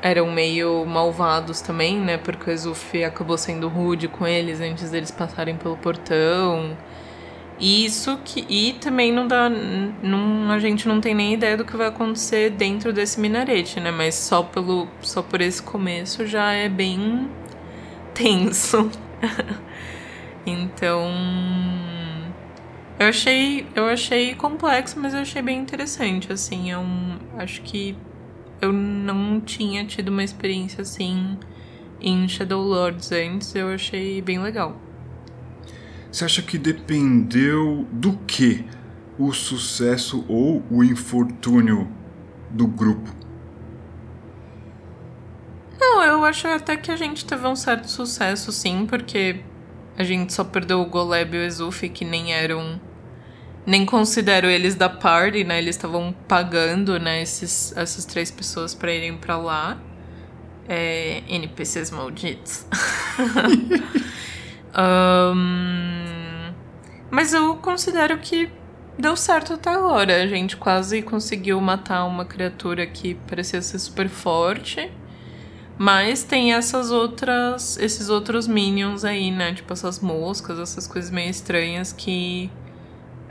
eram meio malvados também, né? Porque o Exuf acabou sendo rude com eles antes deles passarem pelo portão. E Isso que. E também não dá. Não, a gente não tem nem ideia do que vai acontecer dentro desse minarete, né? Mas só, pelo, só por esse começo já é bem tenso. então. Eu achei, eu achei complexo, mas eu achei bem interessante, assim. É um, acho que eu não tinha tido uma experiência assim em Shadow Lords antes, eu achei bem legal. Você acha que dependeu do que o sucesso ou o infortúnio do grupo? Não, eu acho até que a gente teve um certo sucesso, sim, porque a gente só perdeu o Goleb e o Exuf, que nem eram. Nem considero eles da party, né? Eles estavam pagando, né, esses, essas três pessoas para irem para lá. É, NPCs malditos. um, mas eu considero que deu certo até agora. A gente quase conseguiu matar uma criatura que parecia ser super forte. Mas tem essas outras, esses outros minions aí, né? Tipo essas moscas, essas coisas meio estranhas que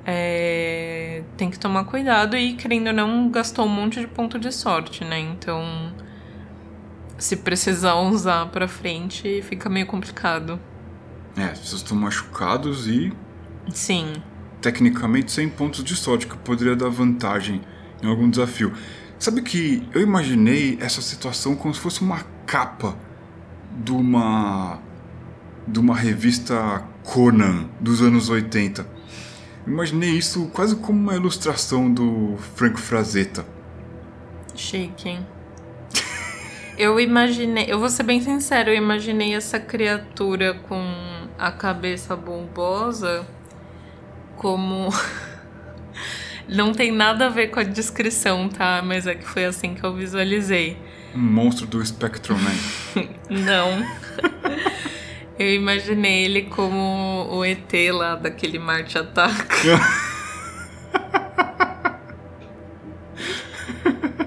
é, tem que tomar cuidado e querendo ou não gastou um monte de ponto de sorte, né? Então se precisar usar para frente fica meio complicado. É, vocês estão machucados e sim, tecnicamente sem pontos de sorte que poderia dar vantagem em algum desafio. Sabe que eu imaginei essa situação como se fosse uma capa de uma de uma revista Conan dos anos 80. Imaginei isso quase como uma ilustração do Frank Frazetta. Chique, hein? Eu imaginei, eu vou ser bem sincero, eu imaginei essa criatura com a cabeça bombosa como Não tem nada a ver com a descrição, tá? Mas é que foi assim que eu visualizei. Um monstro do Spectrum Man. Não. eu imaginei ele como o ET lá daquele Marte Ataca.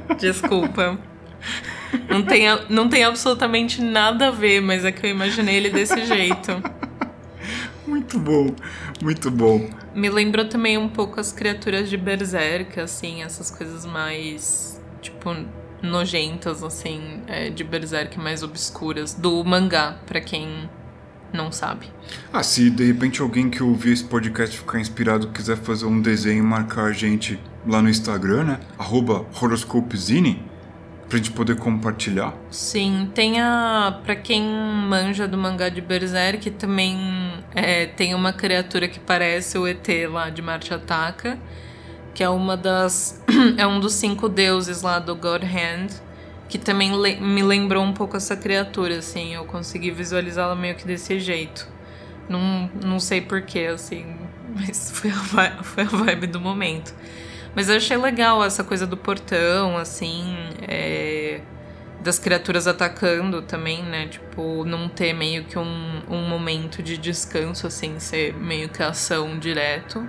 Desculpa. Não tem, não tem absolutamente nada a ver, mas é que eu imaginei ele desse jeito. Muito bom, muito bom. Me lembrou também um pouco as criaturas de Berserk, assim, essas coisas mais, tipo, nojentas, assim, é, de Berserk mais obscuras, do mangá, para quem não sabe. Ah, se de repente alguém que ouvir esse podcast ficar inspirado quiser fazer um desenho e marcar a gente lá no Instagram, né? Arroba Horoscopezine, pra gente poder compartilhar. Sim, tem a. Pra quem manja do mangá de Berserk, também é, tem uma criatura que parece o ET lá de Marte Ataca, que é uma das. é um dos cinco deuses lá do God Hand, que também le me lembrou um pouco essa criatura, assim. Eu consegui visualizá-la meio que desse jeito. Não, não sei porquê, assim, mas foi a, foi a vibe do momento. Mas eu achei legal essa coisa do portão, assim, é, das criaturas atacando também, né? Tipo, não ter meio que um, um momento de descanso, assim, ser meio que ação direto.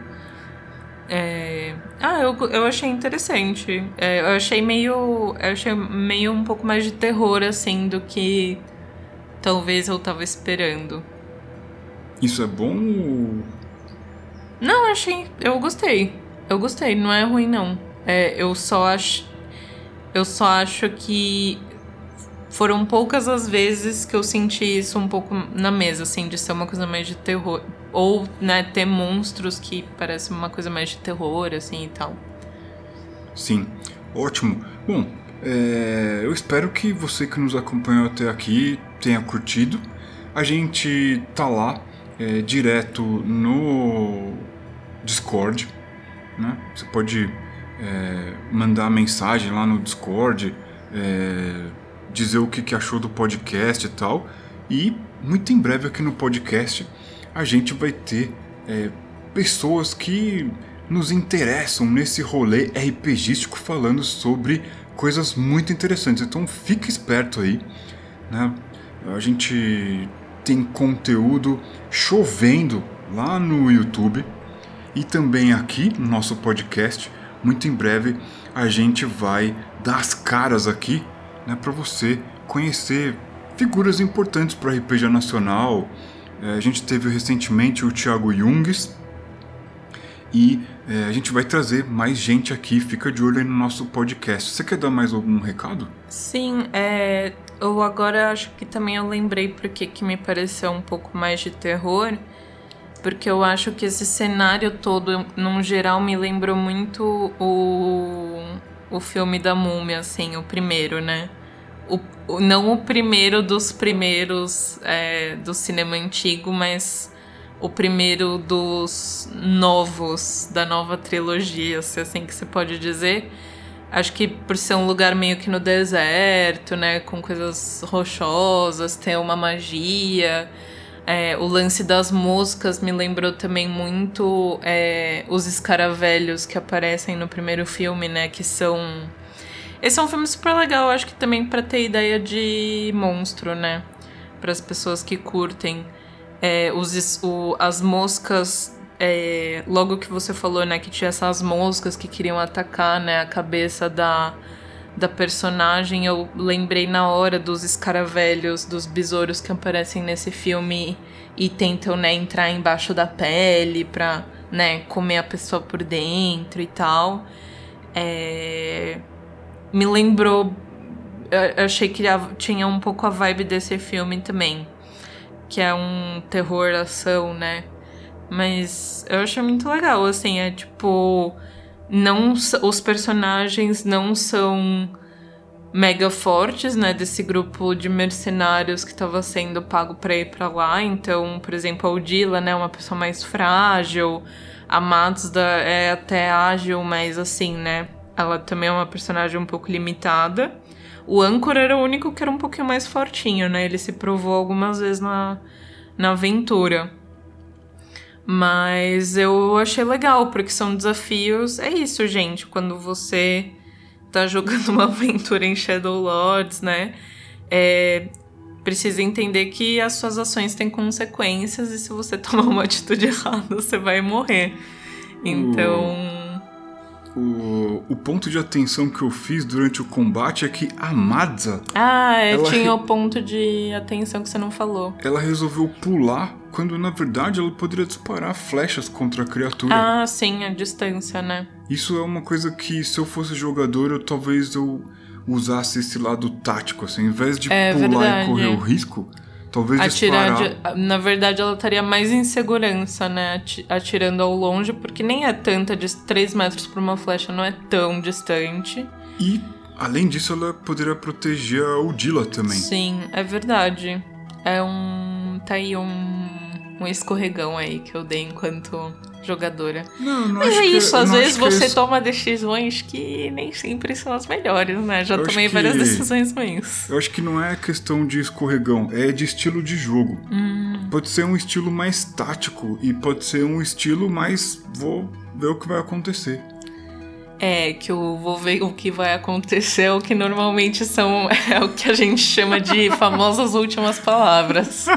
É... Ah, eu, eu achei interessante. É, eu achei meio. Eu achei meio um pouco mais de terror, assim, do que talvez eu tava esperando. Isso é bom ou... Não, eu achei. Eu gostei. Eu gostei, não é ruim não. É, eu só acho. Eu só acho que foram poucas as vezes que eu senti isso um pouco na mesa, assim, de ser uma coisa mais de terror. Ou, né, ter monstros que parecem uma coisa mais de terror, assim e tal. Sim, ótimo. Bom, é, eu espero que você que nos acompanhou até aqui tenha curtido. A gente tá lá é, direto no Discord. Né? Você pode é, mandar mensagem lá no Discord, é, dizer o que, que achou do podcast e tal. E muito em breve aqui no podcast a gente vai ter é, pessoas que nos interessam nesse rolê RPGístico falando sobre coisas muito interessantes. Então fique esperto aí, né? A gente tem conteúdo chovendo lá no YouTube e também aqui no nosso podcast. Muito em breve a gente vai dar as caras aqui né, para você conhecer figuras importantes para o RPG nacional. É, a gente teve recentemente o Thiago Jungs e é, a gente vai trazer mais gente aqui. Fica de olho aí no nosso podcast. Você quer dar mais algum recado? Sim, é, eu agora acho que também eu lembrei porque que me pareceu um pouco mais de terror porque eu acho que esse cenário todo, num geral, me lembrou muito o, o filme da múmia, assim, o primeiro, né? O, o não o primeiro dos primeiros é, do cinema antigo, mas o primeiro dos novos, da nova trilogia, se é assim que se pode dizer. Acho que por ser um lugar meio que no deserto, né? Com coisas rochosas, ter uma magia. É, o lance das moscas me lembrou também muito é, os escaravelhos que aparecem no primeiro filme, né? Que são. Esse é um filme super legal, acho que também para ter ideia de monstro, né? Para as pessoas que curtem. É, os, o, as moscas é, logo que você falou, né, que tinha essas moscas que queriam atacar, né, a cabeça da, da personagem, eu lembrei na hora dos escaravelhos, dos besouros que aparecem nesse filme e tentam, né, entrar embaixo da pele pra, né, comer a pessoa por dentro e tal. É... Me lembrou. Eu achei que tinha um pouco a vibe desse filme também. Que é um terror ação, né? Mas eu achei muito legal, assim, é tipo. Não, os personagens não são mega fortes, né, desse grupo de mercenários que estava sendo pago para ir para lá. Então, por exemplo, a Odila, né, uma pessoa mais frágil, a Mazda é até ágil, mas assim, né, ela também é uma personagem um pouco limitada. O Anchor era o único que era um pouquinho mais fortinho, né? Ele se provou algumas vezes na, na aventura. Mas eu achei legal, porque são desafios. É isso, gente. Quando você tá jogando uma aventura em Shadow Lords, né? É, precisa entender que as suas ações têm consequências e se você tomar uma atitude errada, você vai morrer. Então. O, o ponto de atenção que eu fiz durante o combate é que a Madza. Ah, é, tinha o ponto de atenção que você não falou. Ela resolveu pular quando na verdade ela poderia disparar flechas contra a criatura. Ah, sim, a distância, né? Isso é uma coisa que se eu fosse jogador, eu talvez eu usasse esse lado tático, assim, ao invés de é, pular verdade. e correr o risco, Talvez Atirar disparar... Na verdade, ela estaria mais em segurança, né? Atirando ao longe, porque nem é tanta de 3 metros para uma flecha, não é tão distante. E, além disso, ela poderia proteger a Udila também. Sim, é verdade. É um. Tá aí um, um escorregão aí que eu dei enquanto jogadora. Não, não Mas é isso, às vezes você é toma decisões que nem sempre são as melhores, né? Já eu tomei várias decisões ruins. Eu acho que não é questão de escorregão, é de estilo de jogo. Hum. Pode ser um estilo mais tático e pode ser um estilo mais vou ver o que vai acontecer. É, que eu vou ver o que vai acontecer, o que normalmente são é o que a gente chama de famosas últimas palavras.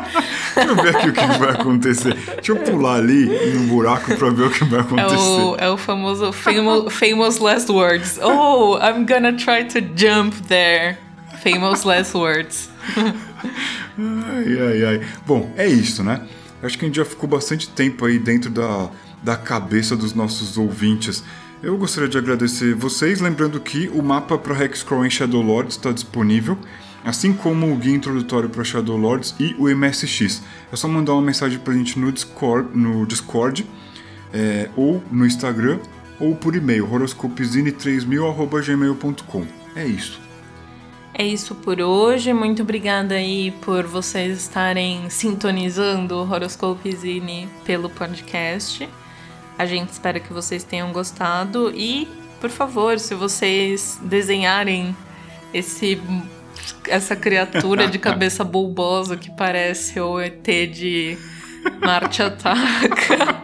Deixa eu ver aqui o que vai acontecer. Deixa eu pular ali no buraco pra ver o que vai acontecer. É o, é o famoso famous, famous last words. Oh, I'm gonna try to jump there. Famous last words. ai, ai, ai. Bom, é isso, né? Acho que a gente já ficou bastante tempo aí dentro da, da cabeça dos nossos ouvintes. Eu gostaria de agradecer vocês, lembrando que o mapa para Hexcrawl em Shadow Lords está disponível, assim como o guia introdutório para Shadow Lords e o MSX. É só mandar uma mensagem para a gente no Discord, no Discord é, ou no Instagram, ou por e-mail, horoscopezine3000.gmail.com. É isso. É isso por hoje. Muito obrigada aí por vocês estarem sintonizando o Horoscopezine pelo podcast. A gente espera que vocês tenham gostado e, por favor, se vocês desenharem esse essa criatura de cabeça bulbosa que parece o ET de Marte Ataca.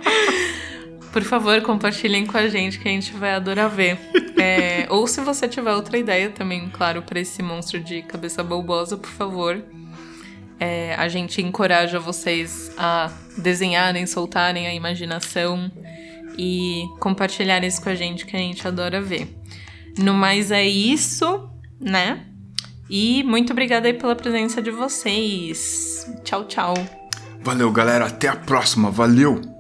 Por favor, compartilhem com a gente que a gente vai adorar ver. É, ou se você tiver outra ideia também, claro, para esse monstro de cabeça bulbosa, por favor. É, a gente encoraja vocês a desenharem, soltarem a imaginação e compartilhar isso com a gente que a gente adora ver. No mais é isso, né? E muito obrigada aí pela presença de vocês. Tchau, tchau. Valeu, galera. Até a próxima. Valeu!